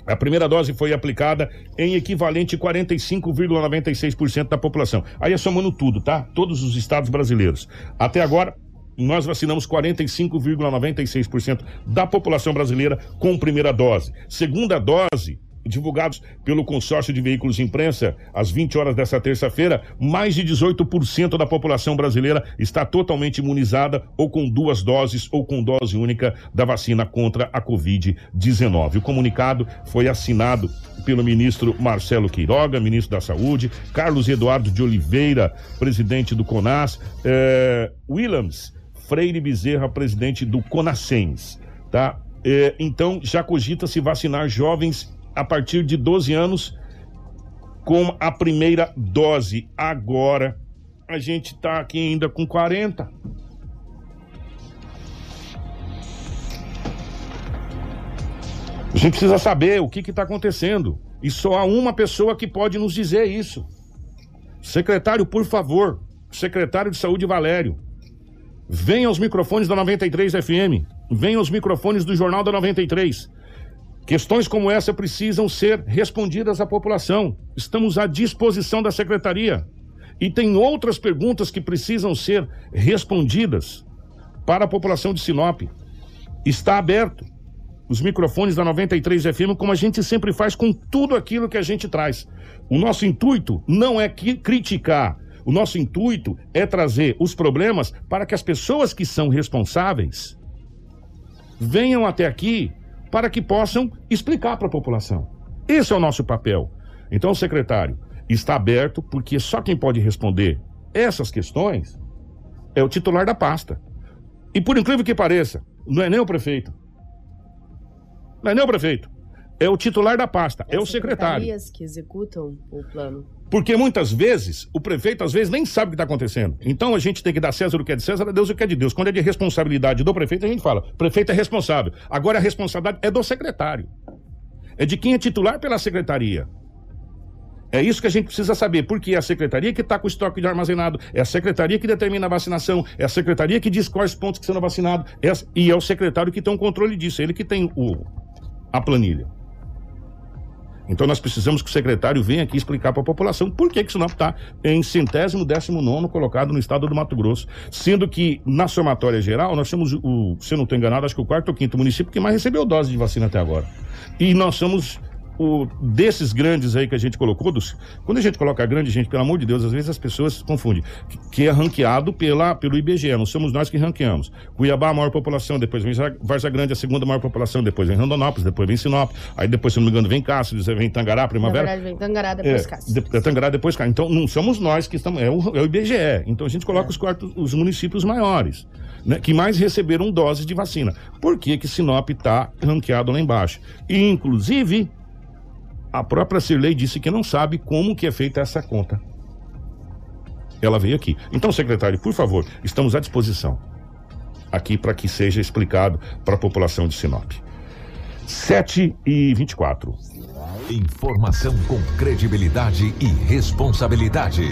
a primeira dose foi aplicada em equivalente 45,96% da população. Aí é somando tudo, tá? Todos os estados brasileiros. Até agora, nós vacinamos 45,96% da população brasileira com primeira dose. Segunda dose, divulgados pelo consórcio de veículos de imprensa às 20 horas desta terça-feira, mais de 18% da população brasileira está totalmente imunizada ou com duas doses ou com dose única da vacina contra a Covid-19. O comunicado foi assinado pelo ministro Marcelo Queiroga, ministro da Saúde, Carlos Eduardo de Oliveira, presidente do CONAS, eh, Williams Freire Bezerra, presidente do CONASENS, tá? Eh, então, já cogita-se vacinar jovens a partir de 12 anos com a primeira dose. Agora, a gente tá aqui ainda com 40. A gente precisa saber o que está acontecendo. E só há uma pessoa que pode nos dizer isso. Secretário, por favor. Secretário de Saúde Valério. Venha aos microfones da 93 FM. Venha aos microfones do Jornal da 93. Questões como essa precisam ser respondidas à população. Estamos à disposição da secretaria. E tem outras perguntas que precisam ser respondidas para a população de Sinop. Está aberto os microfones da 93 FM, como a gente sempre faz com tudo aquilo que a gente traz. O nosso intuito não é criticar, o nosso intuito é trazer os problemas para que as pessoas que são responsáveis venham até aqui para que possam explicar para a população. Esse é o nosso papel. Então, secretário, está aberto porque só quem pode responder essas questões é o titular da pasta. E por incrível que pareça, não é nem o prefeito. Não é nem o prefeito. É o titular da pasta, é o secretário. Secretarias que executam o plano. Porque muitas vezes, o prefeito às vezes nem sabe o que está acontecendo. Então a gente tem que dar César o que é de César, a Deus o que é de Deus. Quando é de responsabilidade do prefeito, a gente fala, prefeito é responsável. Agora a responsabilidade é do secretário. É de quem é titular pela secretaria. É isso que a gente precisa saber, porque é a secretaria que está com o estoque de armazenado, é a secretaria que determina a vacinação, é a secretaria que diz quais pontos que são vacinados, é e é o secretário que tem o controle disso, é ele que tem o, a planilha. Então nós precisamos que o secretário venha aqui explicar para a população por que, que Sinop está em centésimo décimo nono colocado no estado do Mato Grosso. Sendo que, na somatória geral, nós somos, o, se eu não estou enganado, acho que o quarto ou quinto município que mais recebeu dose de vacina até agora. E nós somos o, desses grandes aí que a gente colocou, dos, quando a gente coloca grande, gente, pelo amor de Deus, às vezes as pessoas se confundem, que, que é ranqueado pela, pelo IBGE, não somos nós que ranqueamos. Cuiabá, a maior população, depois vem Varza Grande, a segunda maior população, depois vem Rondonópolis, depois vem Sinop, aí depois, se não me engano, vem Cáceres, vem Tangará, Na Primavera. verdade, vem Tangará, depois É, Cáceres. de, de Tangará, depois cá. Então, não somos nós que estamos, é o, é o IBGE. Então, a gente coloca os, quartos, os municípios maiores, né, que mais receberam doses de vacina. Por que que Sinop está ranqueado lá embaixo? E, inclusive, a própria Cirlei disse que não sabe como que é feita essa conta. Ela veio aqui. Então, secretário, por favor, estamos à disposição aqui para que seja explicado para a população de Sinop. 7 e 24. Informação com credibilidade e responsabilidade.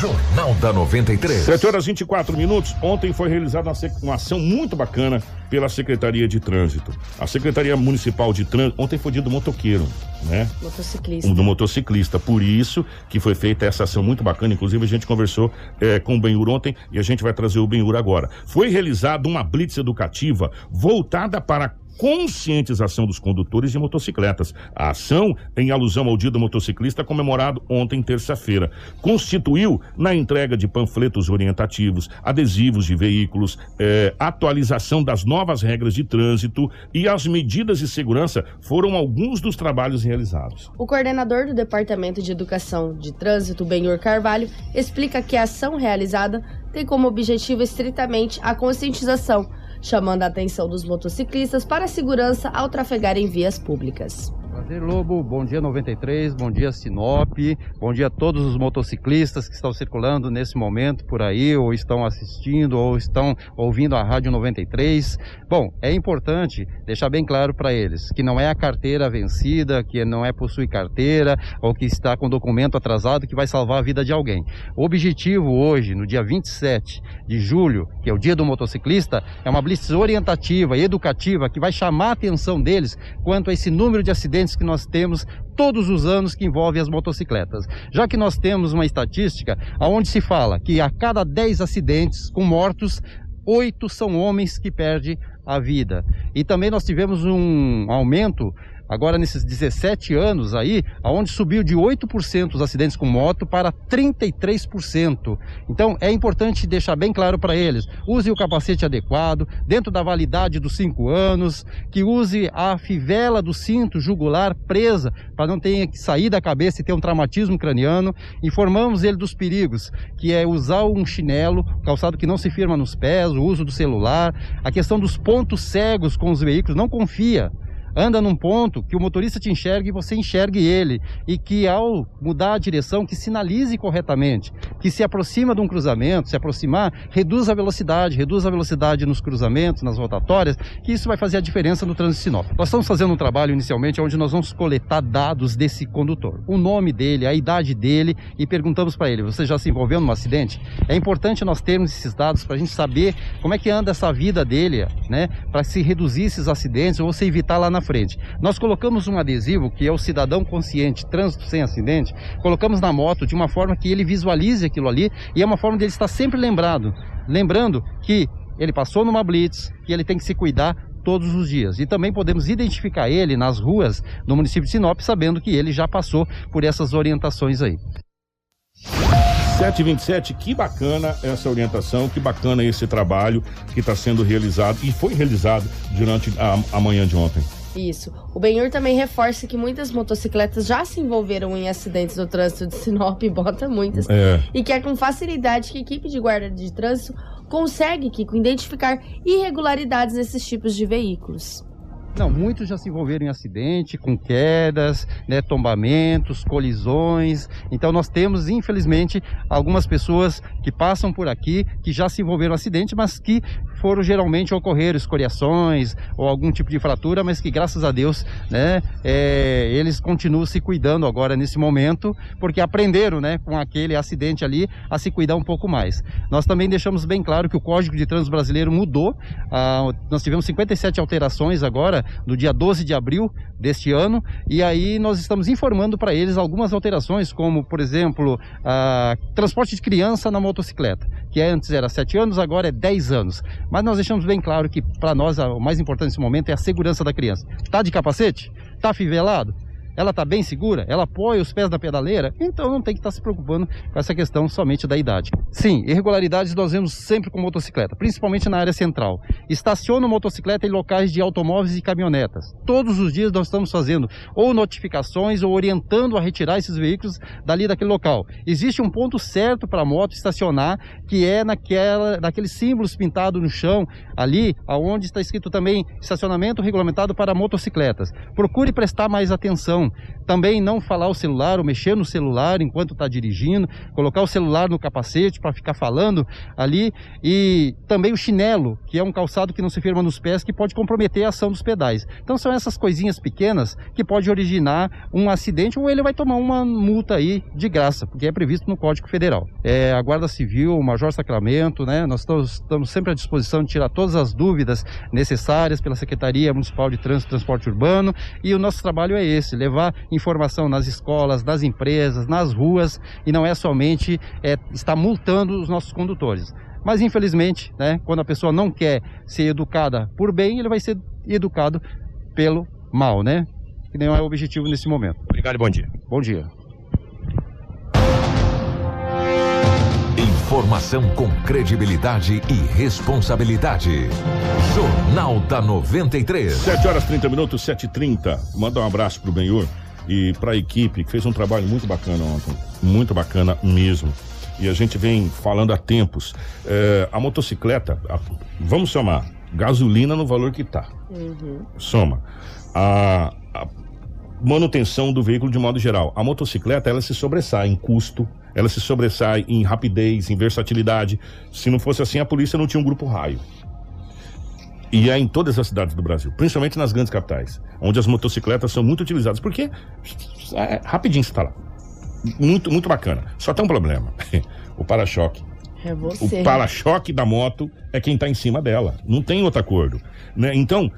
Jornal da 93. 7 horas 24 minutos. Ontem foi realizada uma ação muito bacana pela Secretaria de Trânsito. A Secretaria Municipal de Trânsito. Ontem foi dia do motoqueiro, né? Motociclista. Do motociclista. Por isso que foi feita essa ação muito bacana. Inclusive, a gente conversou é, com o Benhur ontem e a gente vai trazer o Benhur agora. Foi realizada uma blitz educativa voltada para conscientização dos condutores de motocicletas. A ação, em alusão ao Dia do Motociclista, comemorado ontem, terça-feira, constituiu na entrega de panfletos orientativos, adesivos de veículos, eh, atualização das novas regras de trânsito e as medidas de segurança foram alguns dos trabalhos realizados. O coordenador do Departamento de Educação de Trânsito, Benhor Carvalho, explica que a ação realizada tem como objetivo estritamente a conscientização chamando a atenção dos motociclistas para a segurança ao trafegar em vias públicas. Prazer, Lobo. Bom dia 93, bom dia Sinop, bom dia a todos os motociclistas que estão circulando nesse momento por aí, ou estão assistindo, ou estão ouvindo a Rádio 93. Bom, é importante deixar bem claro para eles que não é a carteira vencida, que não é possuir carteira, ou que está com documento atrasado que vai salvar a vida de alguém. O objetivo hoje, no dia 27 de julho, que é o dia do motociclista, é uma blitz orientativa e educativa que vai chamar a atenção deles quanto a esse número de acidentes que nós temos todos os anos que envolvem as motocicletas. Já que nós temos uma estatística onde se fala que a cada 10 acidentes com mortos, oito são homens que perdem a vida. E também nós tivemos um aumento agora nesses 17 anos aí, aonde subiu de 8% os acidentes com moto para 33%. Então é importante deixar bem claro para eles, use o capacete adequado, dentro da validade dos 5 anos, que use a fivela do cinto jugular presa, para não ter que sair da cabeça e ter um traumatismo craniano. Informamos ele dos perigos, que é usar um chinelo, calçado que não se firma nos pés, o uso do celular, a questão dos pontos cegos com os veículos, não confia anda num ponto que o motorista te enxergue e você enxergue ele e que ao mudar a direção que sinalize corretamente, que se aproxima de um cruzamento, se aproximar, reduz a velocidade, reduz a velocidade nos cruzamentos, nas rotatórias, que isso vai fazer a diferença no trânsito Sinop. Nós estamos fazendo um trabalho inicialmente onde nós vamos coletar dados desse condutor, o nome dele, a idade dele e perguntamos para ele, você já se envolveu num acidente? É importante nós termos esses dados para a gente saber como é que anda essa vida dele, né, para se reduzir esses acidentes ou se evitar lá na na frente. Nós colocamos um adesivo que é o cidadão consciente, trânsito sem acidente, colocamos na moto de uma forma que ele visualize aquilo ali e é uma forma dele estar sempre lembrado, lembrando que ele passou numa blitz, que ele tem que se cuidar todos os dias. E também podemos identificar ele nas ruas do município de Sinop, sabendo que ele já passou por essas orientações aí. 727, que bacana essa orientação, que bacana esse trabalho que está sendo realizado e foi realizado durante a, a manhã de ontem. Isso. O Benhur também reforça que muitas motocicletas já se envolveram em acidentes no trânsito de Sinop, bota muitas, é. e que é com facilidade que a equipe de guarda de trânsito consegue, Kiko, identificar irregularidades nesses tipos de veículos. Não, muitos já se envolveram em acidente, com quedas, né, tombamentos, colisões. Então nós temos, infelizmente, algumas pessoas que passam por aqui que já se envolveram em acidente, mas que foram geralmente ocorrer escoriações ou algum tipo de fratura, mas que graças a Deus, né, é, eles continuam se cuidando agora nesse momento, porque aprenderam, né, com aquele acidente ali, a se cuidar um pouco mais. Nós também deixamos bem claro que o Código de Trânsito Brasileiro mudou, ah, nós tivemos 57 alterações agora, no dia 12 de abril deste ano, e aí nós estamos informando para eles algumas alterações, como, por exemplo, ah, transporte de criança na motocicleta, que antes era 7 anos, agora é 10 anos. Mas nós deixamos bem claro que para nós o mais importante nesse momento é a segurança da criança. Tá de capacete? Tá fivelado? Ela está bem segura, ela apoia os pés da pedaleira, então não tem que estar tá se preocupando com essa questão somente da idade. Sim, irregularidades nós vemos sempre com motocicleta, principalmente na área central. Estaciona motocicleta em locais de automóveis e caminhonetas. Todos os dias nós estamos fazendo ou notificações ou orientando a retirar esses veículos dali daquele local. Existe um ponto certo para a moto estacionar, que é naquela, naqueles símbolos pintados no chão, ali, aonde está escrito também estacionamento regulamentado para motocicletas. Procure prestar mais atenção também não falar o celular ou mexer no celular enquanto está dirigindo, colocar o celular no capacete, para ficar falando ali. E também o chinelo, que é um calçado que não se firma nos pés, que pode comprometer a ação dos pedais. Então são essas coisinhas pequenas que pode originar um acidente ou ele vai tomar uma multa aí de graça, porque é previsto no Código Federal. É, a Guarda Civil, o Major Sacramento, né? Nós estamos, estamos sempre à disposição de tirar todas as dúvidas necessárias pela Secretaria Municipal de Trânsito e Transporte Urbano e o nosso trabalho é esse, levar informação nas escolas, nas empresas, nas ruas e não é somente é, estar multando os nossos condutores. Mas infelizmente, né, quando a pessoa não quer ser educada por bem, ele vai ser educado pelo mal, né? Que nem é o objetivo nesse momento. Obrigado e bom dia. Bom dia. Informação com credibilidade e responsabilidade. Jornal da 93. 7 horas 30 minutos, 7 h 30 Manda um abraço pro Benhur e pra equipe que fez um trabalho muito bacana ontem. Muito bacana mesmo. E a gente vem falando há tempos. É, a motocicleta, a- vamos somar, gasolina no valor que tá. Uhum. Soma. A, a manutenção do veículo de modo geral. A motocicleta, ela se sobressai em custo, ela se sobressai em rapidez, em versatilidade. Se não fosse assim, a polícia não tinha um grupo raio. E é em todas as cidades do Brasil, principalmente nas grandes capitais, onde as motocicletas são muito utilizadas. Porque é, rapidinho você tá lá. Muito, muito bacana. Só tem um problema. [LAUGHS] o para-choque. É você. O para-choque da moto é quem está em cima dela. Não tem outro acordo. Né? Então,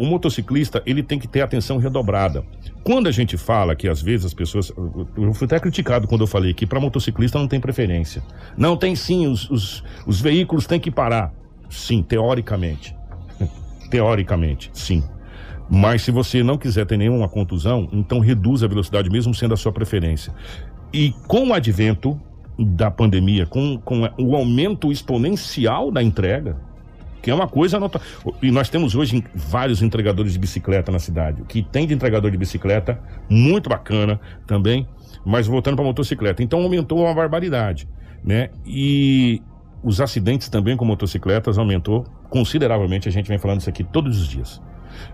o motociclista ele tem que ter atenção redobrada. Quando a gente fala que às vezes as pessoas. Eu fui até criticado quando eu falei que para motociclista não tem preferência. Não tem sim, os, os, os veículos têm que parar. Sim, teoricamente. [LAUGHS] teoricamente, sim. Mas se você não quiser ter nenhuma contusão, então reduza a velocidade, mesmo sendo a sua preferência. E com o advento da pandemia, com, com o aumento exponencial da entrega, que é uma coisa nota... E nós temos hoje vários entregadores de bicicleta na cidade. O que tem de entregador de bicicleta, muito bacana também. Mas voltando para motocicleta. Então aumentou uma barbaridade, né? E os acidentes também com motocicletas aumentou consideravelmente. A gente vem falando isso aqui todos os dias.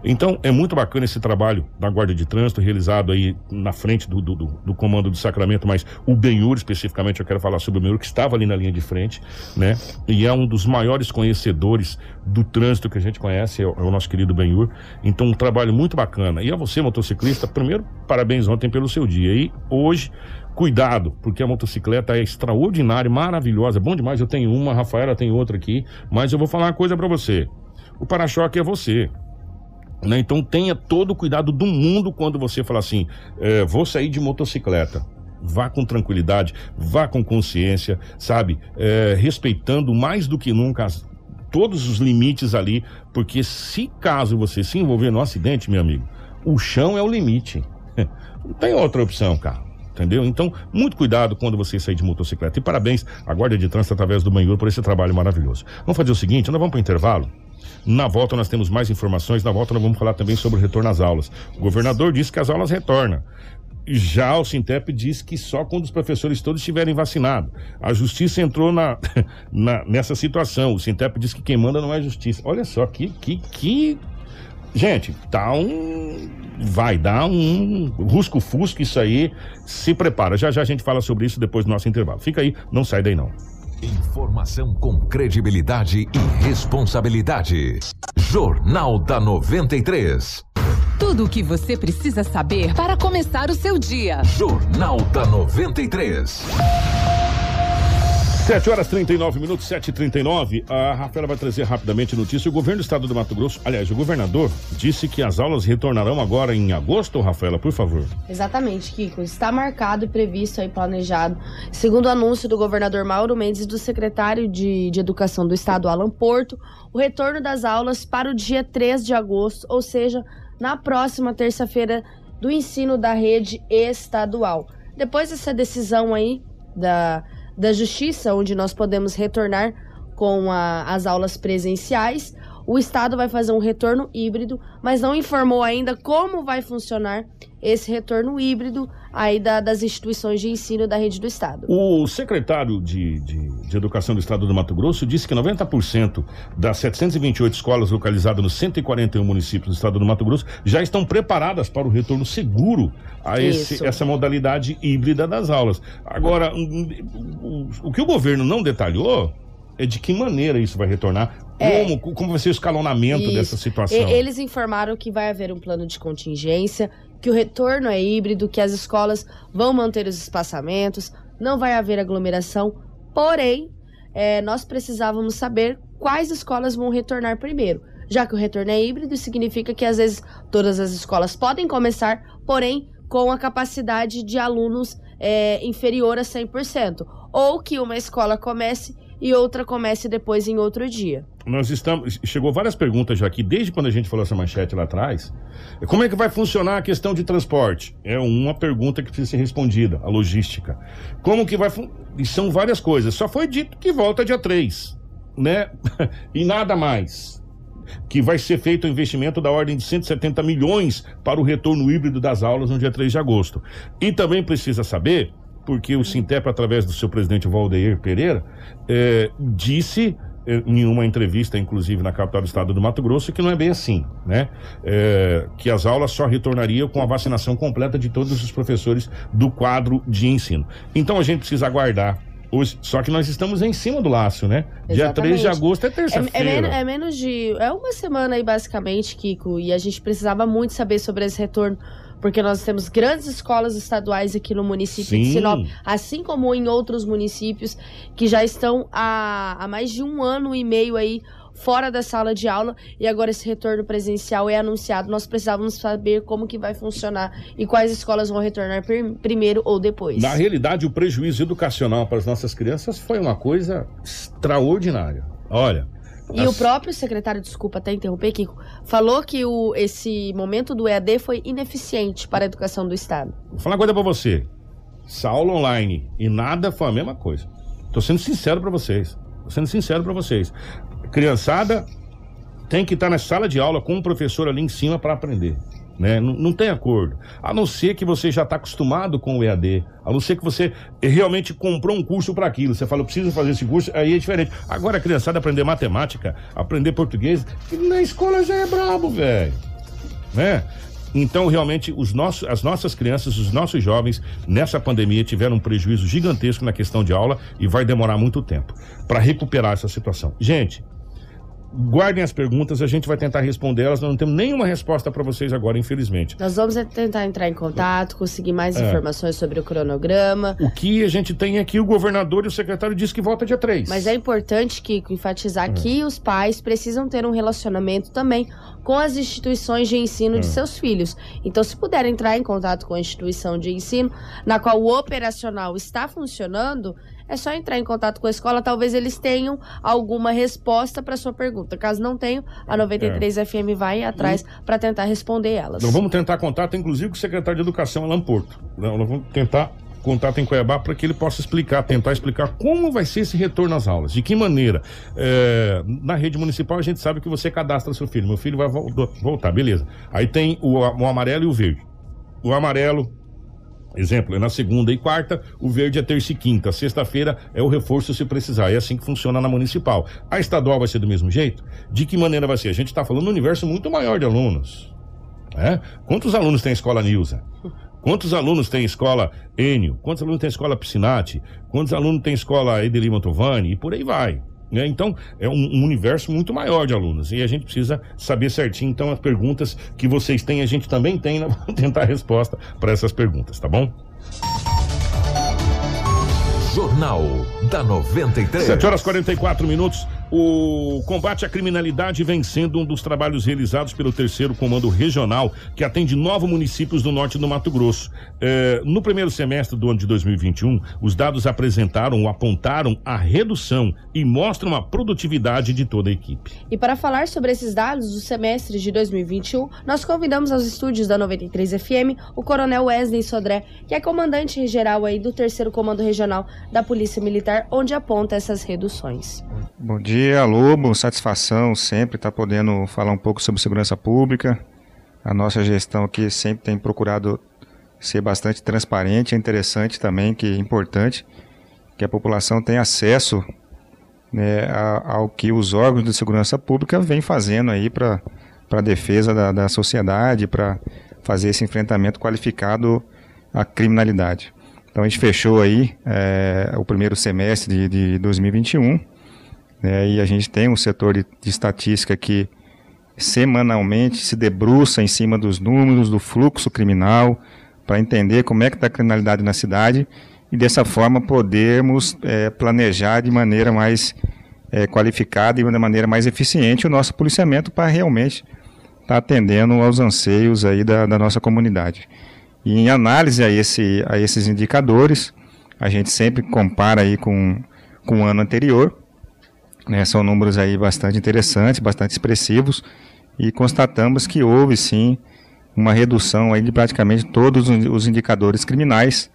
Então, é muito bacana esse trabalho da Guarda de Trânsito, realizado aí na frente do, do, do, do comando do Sacramento, mas o Benhur, especificamente, eu quero falar sobre o Benhur, que estava ali na linha de frente, né? E é um dos maiores conhecedores do trânsito que a gente conhece, é o, é o nosso querido Benhur. Então, um trabalho muito bacana. E a você, motociclista, primeiro, parabéns ontem pelo seu dia. E hoje, cuidado, porque a motocicleta é extraordinária, maravilhosa, bom demais. Eu tenho uma, a Rafaela tem outra aqui, mas eu vou falar uma coisa para você. O para-choque é você. Né? Então tenha todo o cuidado do mundo quando você falar assim: é, vou sair de motocicleta. Vá com tranquilidade, vá com consciência, sabe? É, respeitando mais do que nunca as- todos os limites ali, porque se caso você se envolver no acidente, meu amigo, o chão é o limite. [LAUGHS] Não tem outra opção, cara. Entendeu? Então, muito cuidado quando você sair de motocicleta. E parabéns à Guarda de Trânsito através do Banhur por esse trabalho maravilhoso. Vamos fazer o seguinte: nós vamos para o intervalo. Na volta nós temos mais informações. Na volta nós vamos falar também sobre o retorno às aulas. O governador disse que as aulas retornam. Já o Sintep diz que só quando os professores todos estiverem vacinados. A justiça entrou na, [LAUGHS] na- nessa situação. O Sintep diz que quem manda não é a justiça. Olha só que, que, que Gente, tá um. Vai dar um rusco-fusco isso aí. Se prepara. Já já a gente fala sobre isso depois do nosso intervalo. Fica aí, não sai daí não. Informação com credibilidade e responsabilidade. Jornal da 93. Tudo o que você precisa saber para começar o seu dia. Jornal da 93. 7 horas 39 minutos, 7 e 39 A Rafaela vai trazer rapidamente notícia. O governo do estado do Mato Grosso, aliás, o governador disse que as aulas retornarão agora em agosto, Rafaela, por favor. Exatamente, Kiko. Está marcado e previsto aí, planejado, segundo o anúncio do governador Mauro Mendes e do secretário de, de Educação do Estado, Alan Porto, o retorno das aulas para o dia 3 de agosto, ou seja, na próxima terça-feira do ensino da rede estadual. Depois dessa decisão aí da, da Justiça, onde nós podemos retornar com a- as aulas presenciais, O Estado vai fazer um retorno híbrido, mas não informou ainda como vai funcionar esse retorno híbrido aí da, das instituições de ensino da rede do Estado. O secretário de, de, de, Educação do Estado do Mato Grosso disse que 90% das 728 escolas localizadas nos 141 municípios do Estado do Mato Grosso já estão preparadas para o retorno seguro a esse, essa modalidade híbrida das aulas. Agora, o, o que o governo não detalhou é de que maneira isso vai retornar, é, como, como vai ser o escalonamento isso. dessa situação. Eles informaram que vai haver um plano de contingência, que o retorno é híbrido, que as escolas vão manter os espaçamentos, não vai haver aglomeração, porém, é, nós precisávamos saber quais escolas vão retornar primeiro. Já que o retorno é híbrido, significa que às vezes todas as escolas podem começar, porém com a capacidade de alunos é, inferior a 100%. Ou que uma escola comece e outra comece depois em outro dia. Nós estamos. Chegou várias perguntas já aqui, desde quando a gente falou essa manchete lá atrás. Como é que vai funcionar a questão de transporte? É uma pergunta que precisa ser respondida, a logística. Como que vai. E são várias coisas. Só foi dito que volta dia 3, né? [LAUGHS] e nada mais. Que vai ser feito um investimento da ordem de 170 milhões para o retorno híbrido das aulas no dia 3 de agosto. E também precisa saber porque o Sintep, através do seu presidente Valdeir Pereira, é, disse é, em uma entrevista, inclusive na capital do estado do Mato Grosso, que não é bem assim, né? É, que as aulas só retornariam com a vacinação completa de todos os professores do quadro de ensino. Então a gente precisa aguardar. Hoje, só que nós estamos em cima do laço, né? Exatamente. Dia 3 de agosto é terça-feira. É, é, é, menos de. É uma semana aí, basicamente, Kiko. E a gente precisava muito saber sobre esse retorno porque nós temos grandes escolas estaduais aqui no município Sim. de Sinop, assim como em outros municípios que já estão há, há mais de um ano e meio aí fora da sala de aula e agora esse retorno presencial é anunciado. Nós precisávamos saber como que vai funcionar e quais escolas vão retornar primeiro ou depois. Na realidade, o prejuízo educacional para as nossas crianças foi uma coisa extraordinária. Olha, e As... o próprio secretário, desculpa até interromper, Kiko, falou que o, esse momento do EAD foi ineficiente para a educação do Estado. Vou falar uma coisa para você. Essa aula online e nada foi a mesma coisa. Tô sendo sincero para vocês. Tô sendo sincero para vocês. criançada tem que estar na sala de aula com um professor ali em cima para aprender né? Não, não, tem acordo. A não ser que você já está acostumado com o EAD, a não ser que você realmente comprou um curso para aquilo. Você fala, eu preciso fazer esse curso, aí é diferente. Agora a criançada aprender matemática, aprender português, na escola já é brabo, velho. Né? Então, realmente, os nossos, as nossas crianças, os nossos jovens, nessa pandemia, tiveram um prejuízo gigantesco na questão de aula e vai demorar muito tempo para recuperar essa situação. Gente, guardem as perguntas, a gente vai tentar responder elas. Nós não temos nenhuma resposta para vocês agora, infelizmente. Nós vamos tentar entrar em contato, conseguir mais é. informações sobre o cronograma. O que a gente tem aqui, o governador e o secretário disse que volta dia 3. Mas é importante, Kiko, enfatizar é. que os pais precisam ter um relacionamento também com as instituições de ensino é. de seus filhos. Então, se puder entrar em contato com a instituição de ensino na qual o operacional está funcionando, é só entrar em contato com a escola, talvez eles tenham alguma resposta para sua pergunta. Caso não tenham, a 93 é. FM vai atrás e... para tentar responder elas. Nós vamos tentar contato, inclusive, com o secretário de Educação, Alan Porto. Nós vamos tentar contato em Cuiabá para que ele possa explicar, tentar explicar como vai ser esse retorno às aulas, de que maneira. É, na rede municipal a gente sabe que você cadastra seu filho, meu filho vai voltar, beleza. Aí tem o, o amarelo e o verde. O amarelo Exemplo, é na segunda e quarta, o verde é terça e quinta. Sexta-feira é o reforço se precisar. É assim que funciona na municipal. A estadual vai ser do mesmo jeito? De que maneira vai ser? A gente está falando de um universo muito maior de alunos. É? Quantos alunos tem a escola Nilza? Quantos alunos tem escola Enio? Quantos alunos tem escola Piscinati? Quantos alunos tem escola Edeli Mantovani? E por aí vai. Né? Então, é um, um, universo muito maior de alunos. E a gente precisa saber certinho. Então, as perguntas que vocês têm, a gente também tem. Né? [LAUGHS] Vamos tentar a resposta para essas perguntas, tá bom? Jornal da 93. 7 horas 44 minutos. O combate à criminalidade vem sendo um dos trabalhos realizados pelo terceiro comando regional, que atende nove municípios do norte do Mato Grosso. É, no primeiro semestre do ano de 2021, os dados apresentaram ou apontaram a redução e mostram a produtividade de toda a equipe. E para falar sobre esses dados do semestre de 2021, nós convidamos aos estúdios da 93 FM o Coronel Wesley Sodré, que é comandante geral aí do terceiro comando regional da Polícia Militar, onde aponta essas reduções. Bom dia dia, Lobo. Satisfação sempre estar tá podendo falar um pouco sobre segurança pública. A nossa gestão aqui sempre tem procurado ser bastante transparente. É interessante também, que é importante que a população tenha acesso né, ao que os órgãos de segurança pública vêm fazendo aí para a defesa da, da sociedade, para fazer esse enfrentamento qualificado à criminalidade. Então a gente fechou aí é, o primeiro semestre de, de 2021 né, e a gente tem um setor de, de estatística que semanalmente se debruça em cima dos números, do fluxo criminal, para entender como é que está a criminalidade na cidade e dessa forma podermos é, planejar de maneira mais é, qualificada e de maneira mais eficiente o nosso policiamento para realmente estar tá atendendo aos anseios aí da, da, nossa comunidade. E em análise a, esse, a esses indicadores, a gente sempre compara aí com, com o ano anterior, né, são números aí bastante interessantes, bastante expressivos, e constatamos que houve sim uma redução aí de praticamente todos os indicadores criminais,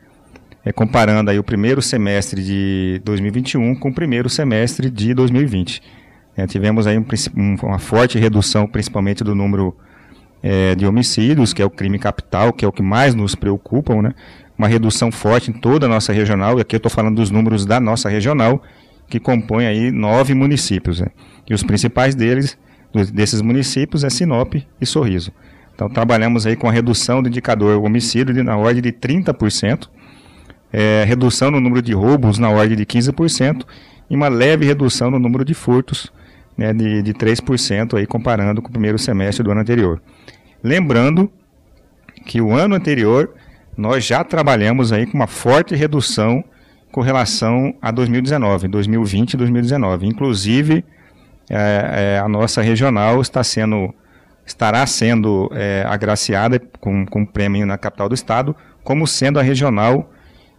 é, comparando aí o primeiro semestre de 2021 com o primeiro semestre de 2020. É, tivemos aí um, um, uma forte redução, principalmente do número é, de homicídios, que é o crime capital, que é o que mais nos preocupa, né? Uma redução forte em toda a nossa regional, e aqui eu estou falando dos números da nossa regional, que compõe aí nove municípios. Né? E os principais deles, desses municípios, é Sinop e Sorriso. Então trabalhamos aí com a redução do indicador homicídio de, na ordem de 30%, é, redução no número de roubos na ordem de 15% e uma leve redução no número de furtos né, de, de 3% aí comparando com o primeiro semestre do ano anterior. Lembrando que o ano anterior nós já trabalhamos aí com uma forte redução com relação a 2019, 2020 e 2019. Inclusive, é, é, a nossa regional está sendo, estará sendo é, agraciada com, com prêmio na capital do estado, como sendo a regional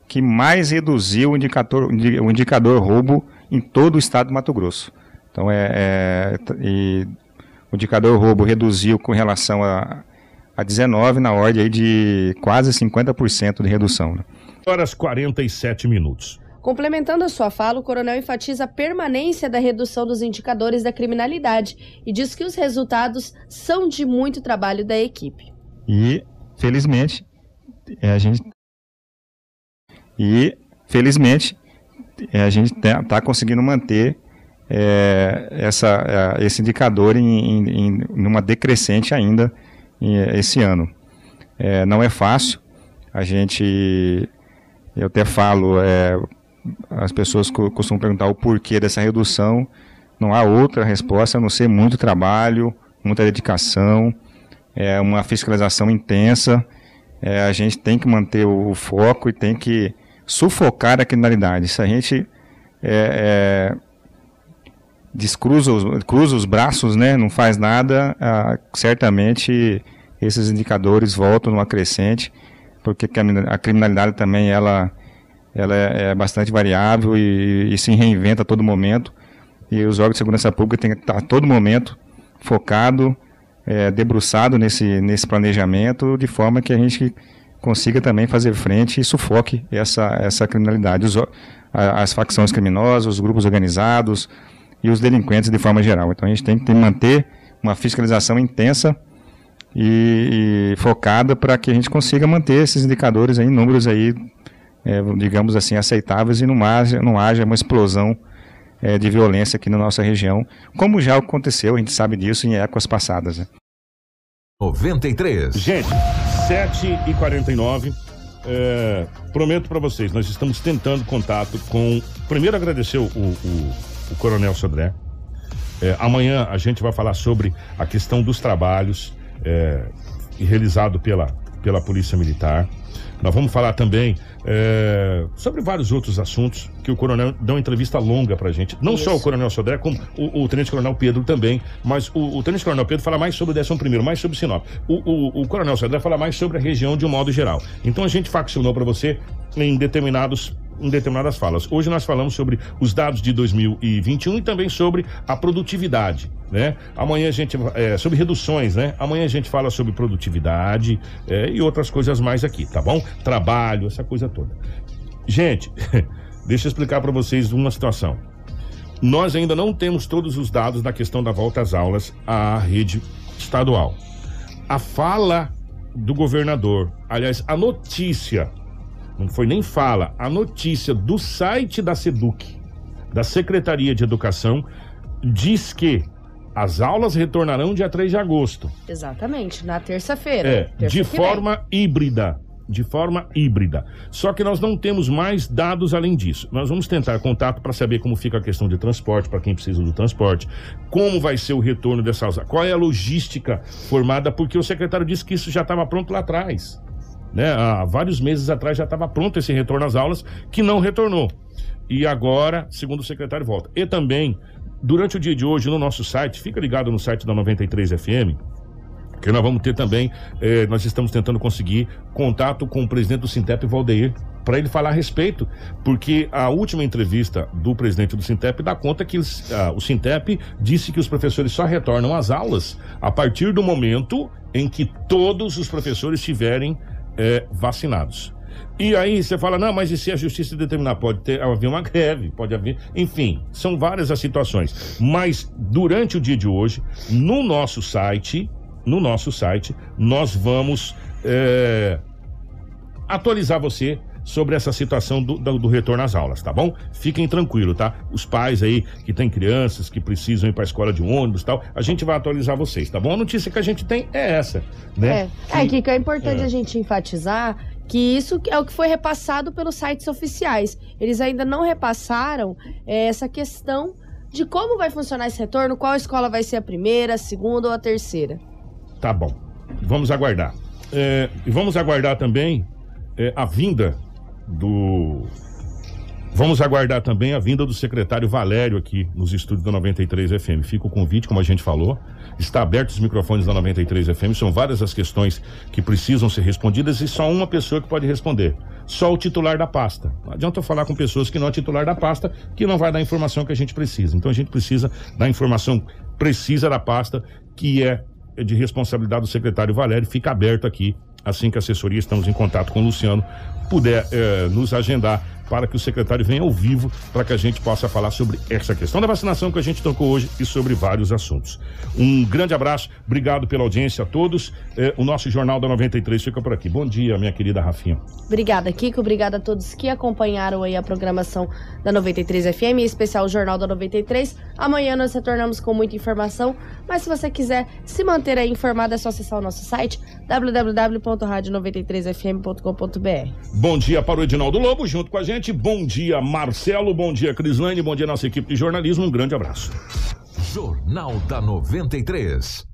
que mais reduziu o indicador, o indicador roubo em todo o estado do Mato Grosso. Então, é, é e o indicador roubo reduziu com relação a, a 19 na ordem de quase 50% de redução. Né? Horas 47 minutos. Complementando a sua fala, o coronel enfatiza a permanência da redução dos indicadores da criminalidade e diz que os resultados são de muito trabalho da equipe. E, felizmente, é, a gente e, felizmente, é, a gente está tá conseguindo manter é, essa, é, esse indicador em, em, em uma decrescente ainda em, esse ano. É, não é fácil, a gente, eu até falo, é, as pessoas costumam perguntar o porquê dessa redução, não há outra resposta a não ser muito trabalho, muita dedicação, é uma fiscalização intensa, é, a gente tem que manter o, o foco e tem que sufocar a criminalidade. Se a gente é, é, descruza os, cruza os braços, né, não faz nada, ah, certamente esses indicadores voltam numa crescente, porque a criminalidade também ela, ela é, é bastante variável e, e, se reinventa a todo momento. E os órgãos de segurança pública têm que estar a todo momento focado, é, debruçado nesse, nesse planejamento, de forma que a gente consiga também fazer frente e sufoque essa, essa criminalidade, os, as facções criminosas, os grupos organizados e os delinquentes de forma geral. Então a gente tem que manter uma fiscalização intensa e, e focada para que a gente consiga manter esses indicadores em números aí, é, digamos assim, aceitáveis e não haja, não haja uma explosão é, de violência aqui na nossa região, como já aconteceu, a gente sabe disso em épocas passadas. Né? 93. Gente, 7 e 49 é, prometo para vocês, nós estamos tentando contato com. Primeiro, agradecer o, o, o Coronel Sodré. É, amanhã a gente vai falar sobre a questão dos trabalhos é, realizado pela, pela Polícia Militar. Nós vamos falar também é, sobre vários outros assuntos que o coronel deu uma entrevista longa pra gente. Não Isso. só o coronel Sodré, como o, o tenente coronel Pedro também, mas o, o tenente coronel Pedro fala mais sobre o 11 primeiro, mais sobre Sinop. O, o, o coronel Sodré fala mais sobre a região de um modo geral. Então a gente faccionou para você em determinados em determinadas falas. Hoje nós falamos sobre os dados de 2021 e também sobre a produtividade, né? Amanhã a gente é, sobre reduções, né? Amanhã a gente fala sobre produtividade é, e outras coisas mais aqui, tá bom? Trabalho, essa coisa toda. Gente, [LAUGHS] deixa eu explicar para vocês uma situação. Nós ainda não temos todos os dados da questão da volta às aulas à rede estadual. A fala do governador, aliás, a notícia, não foi nem fala, a notícia do site da SEDUC, da Secretaria de Educação, diz que as aulas retornarão dia 3 de agosto. Exatamente, na terça-feira. É, terça de forma híbrida. De forma híbrida. Só que nós não temos mais dados além disso. Nós vamos tentar contato para saber como fica a questão de transporte, para quem precisa do transporte, como vai ser o retorno dessas aulas, qual é a logística formada, porque o secretário disse que isso já estava pronto lá atrás. Né? Há vários meses atrás já estava pronto esse retorno às aulas, que não retornou. E agora, segundo o secretário, volta. E também, durante o dia de hoje, no nosso site, fica ligado no site da 93 FM, que nós vamos ter também, eh, nós estamos tentando conseguir contato com o presidente do Sintep, Valdeir, para ele falar a respeito, porque a última entrevista do presidente do Sintep dá conta que ah, o Sintep disse que os professores só retornam às aulas a partir do momento em que todos os professores estiverem eh, vacinados. E aí você fala, não, mas e se a justiça determinar? Pode ter, haver uma greve, pode haver. Enfim, são várias as situações. Mas durante o dia de hoje, no nosso site, no nosso site, nós vamos é, atualizar você sobre essa situação do, do, do, retorno às aulas, tá bom? Fiquem tranquilos, tá? Os pais aí que têm crianças que precisam ir para a escola de ônibus e tal, a gente vai atualizar vocês, tá bom? A notícia que a gente tem é essa, né? É, que, é, é importante é. a gente enfatizar que isso é o que foi repassado pelos sites oficiais. Eles ainda não repassaram é, essa questão de como vai funcionar esse retorno, qual escola vai ser a primeira, a segunda ou a terceira. Tá bom. Vamos aguardar. É, e vamos aguardar também é, a vinda do. Vamos aguardar também a vinda do secretário Valério aqui nos estúdios da 93 FM. Fica o convite, como a gente falou. Está aberto os microfones da 93 FM. São várias as questões que precisam ser respondidas e só uma pessoa que pode responder. Só o titular da pasta. Não adianta falar com pessoas que não é titular da pasta, que não vai dar a informação que a gente precisa. Então a gente precisa da informação precisa da pasta, que é de responsabilidade do secretário Valério. Fica aberto aqui assim que a assessoria, estamos em contato com o Luciano, puder eh, nos agendar para que o secretário venha ao vivo para que a gente possa falar sobre essa questão da vacinação que a gente tocou hoje e sobre vários assuntos. Um grande abraço, obrigado pela audiência a todos. Eh, o nosso Jornal da 93 fica por aqui. Bom dia, minha querida Rafinha. Obrigada, Kiko. Obrigada a todos que acompanharam aí a programação da 93 FM, em especial o Jornal da 93. Amanhã nós retornamos com muita informação, mas se você quiser se manter aí informado, é só acessar o nosso site www.radio93fm.com.br. Bom dia para o Edinaldo Lobo, junto com a gente. Bom dia, Marcelo. Bom dia, Crislane. Bom dia, nossa equipe de jornalismo. Um grande abraço. Jornal da 93.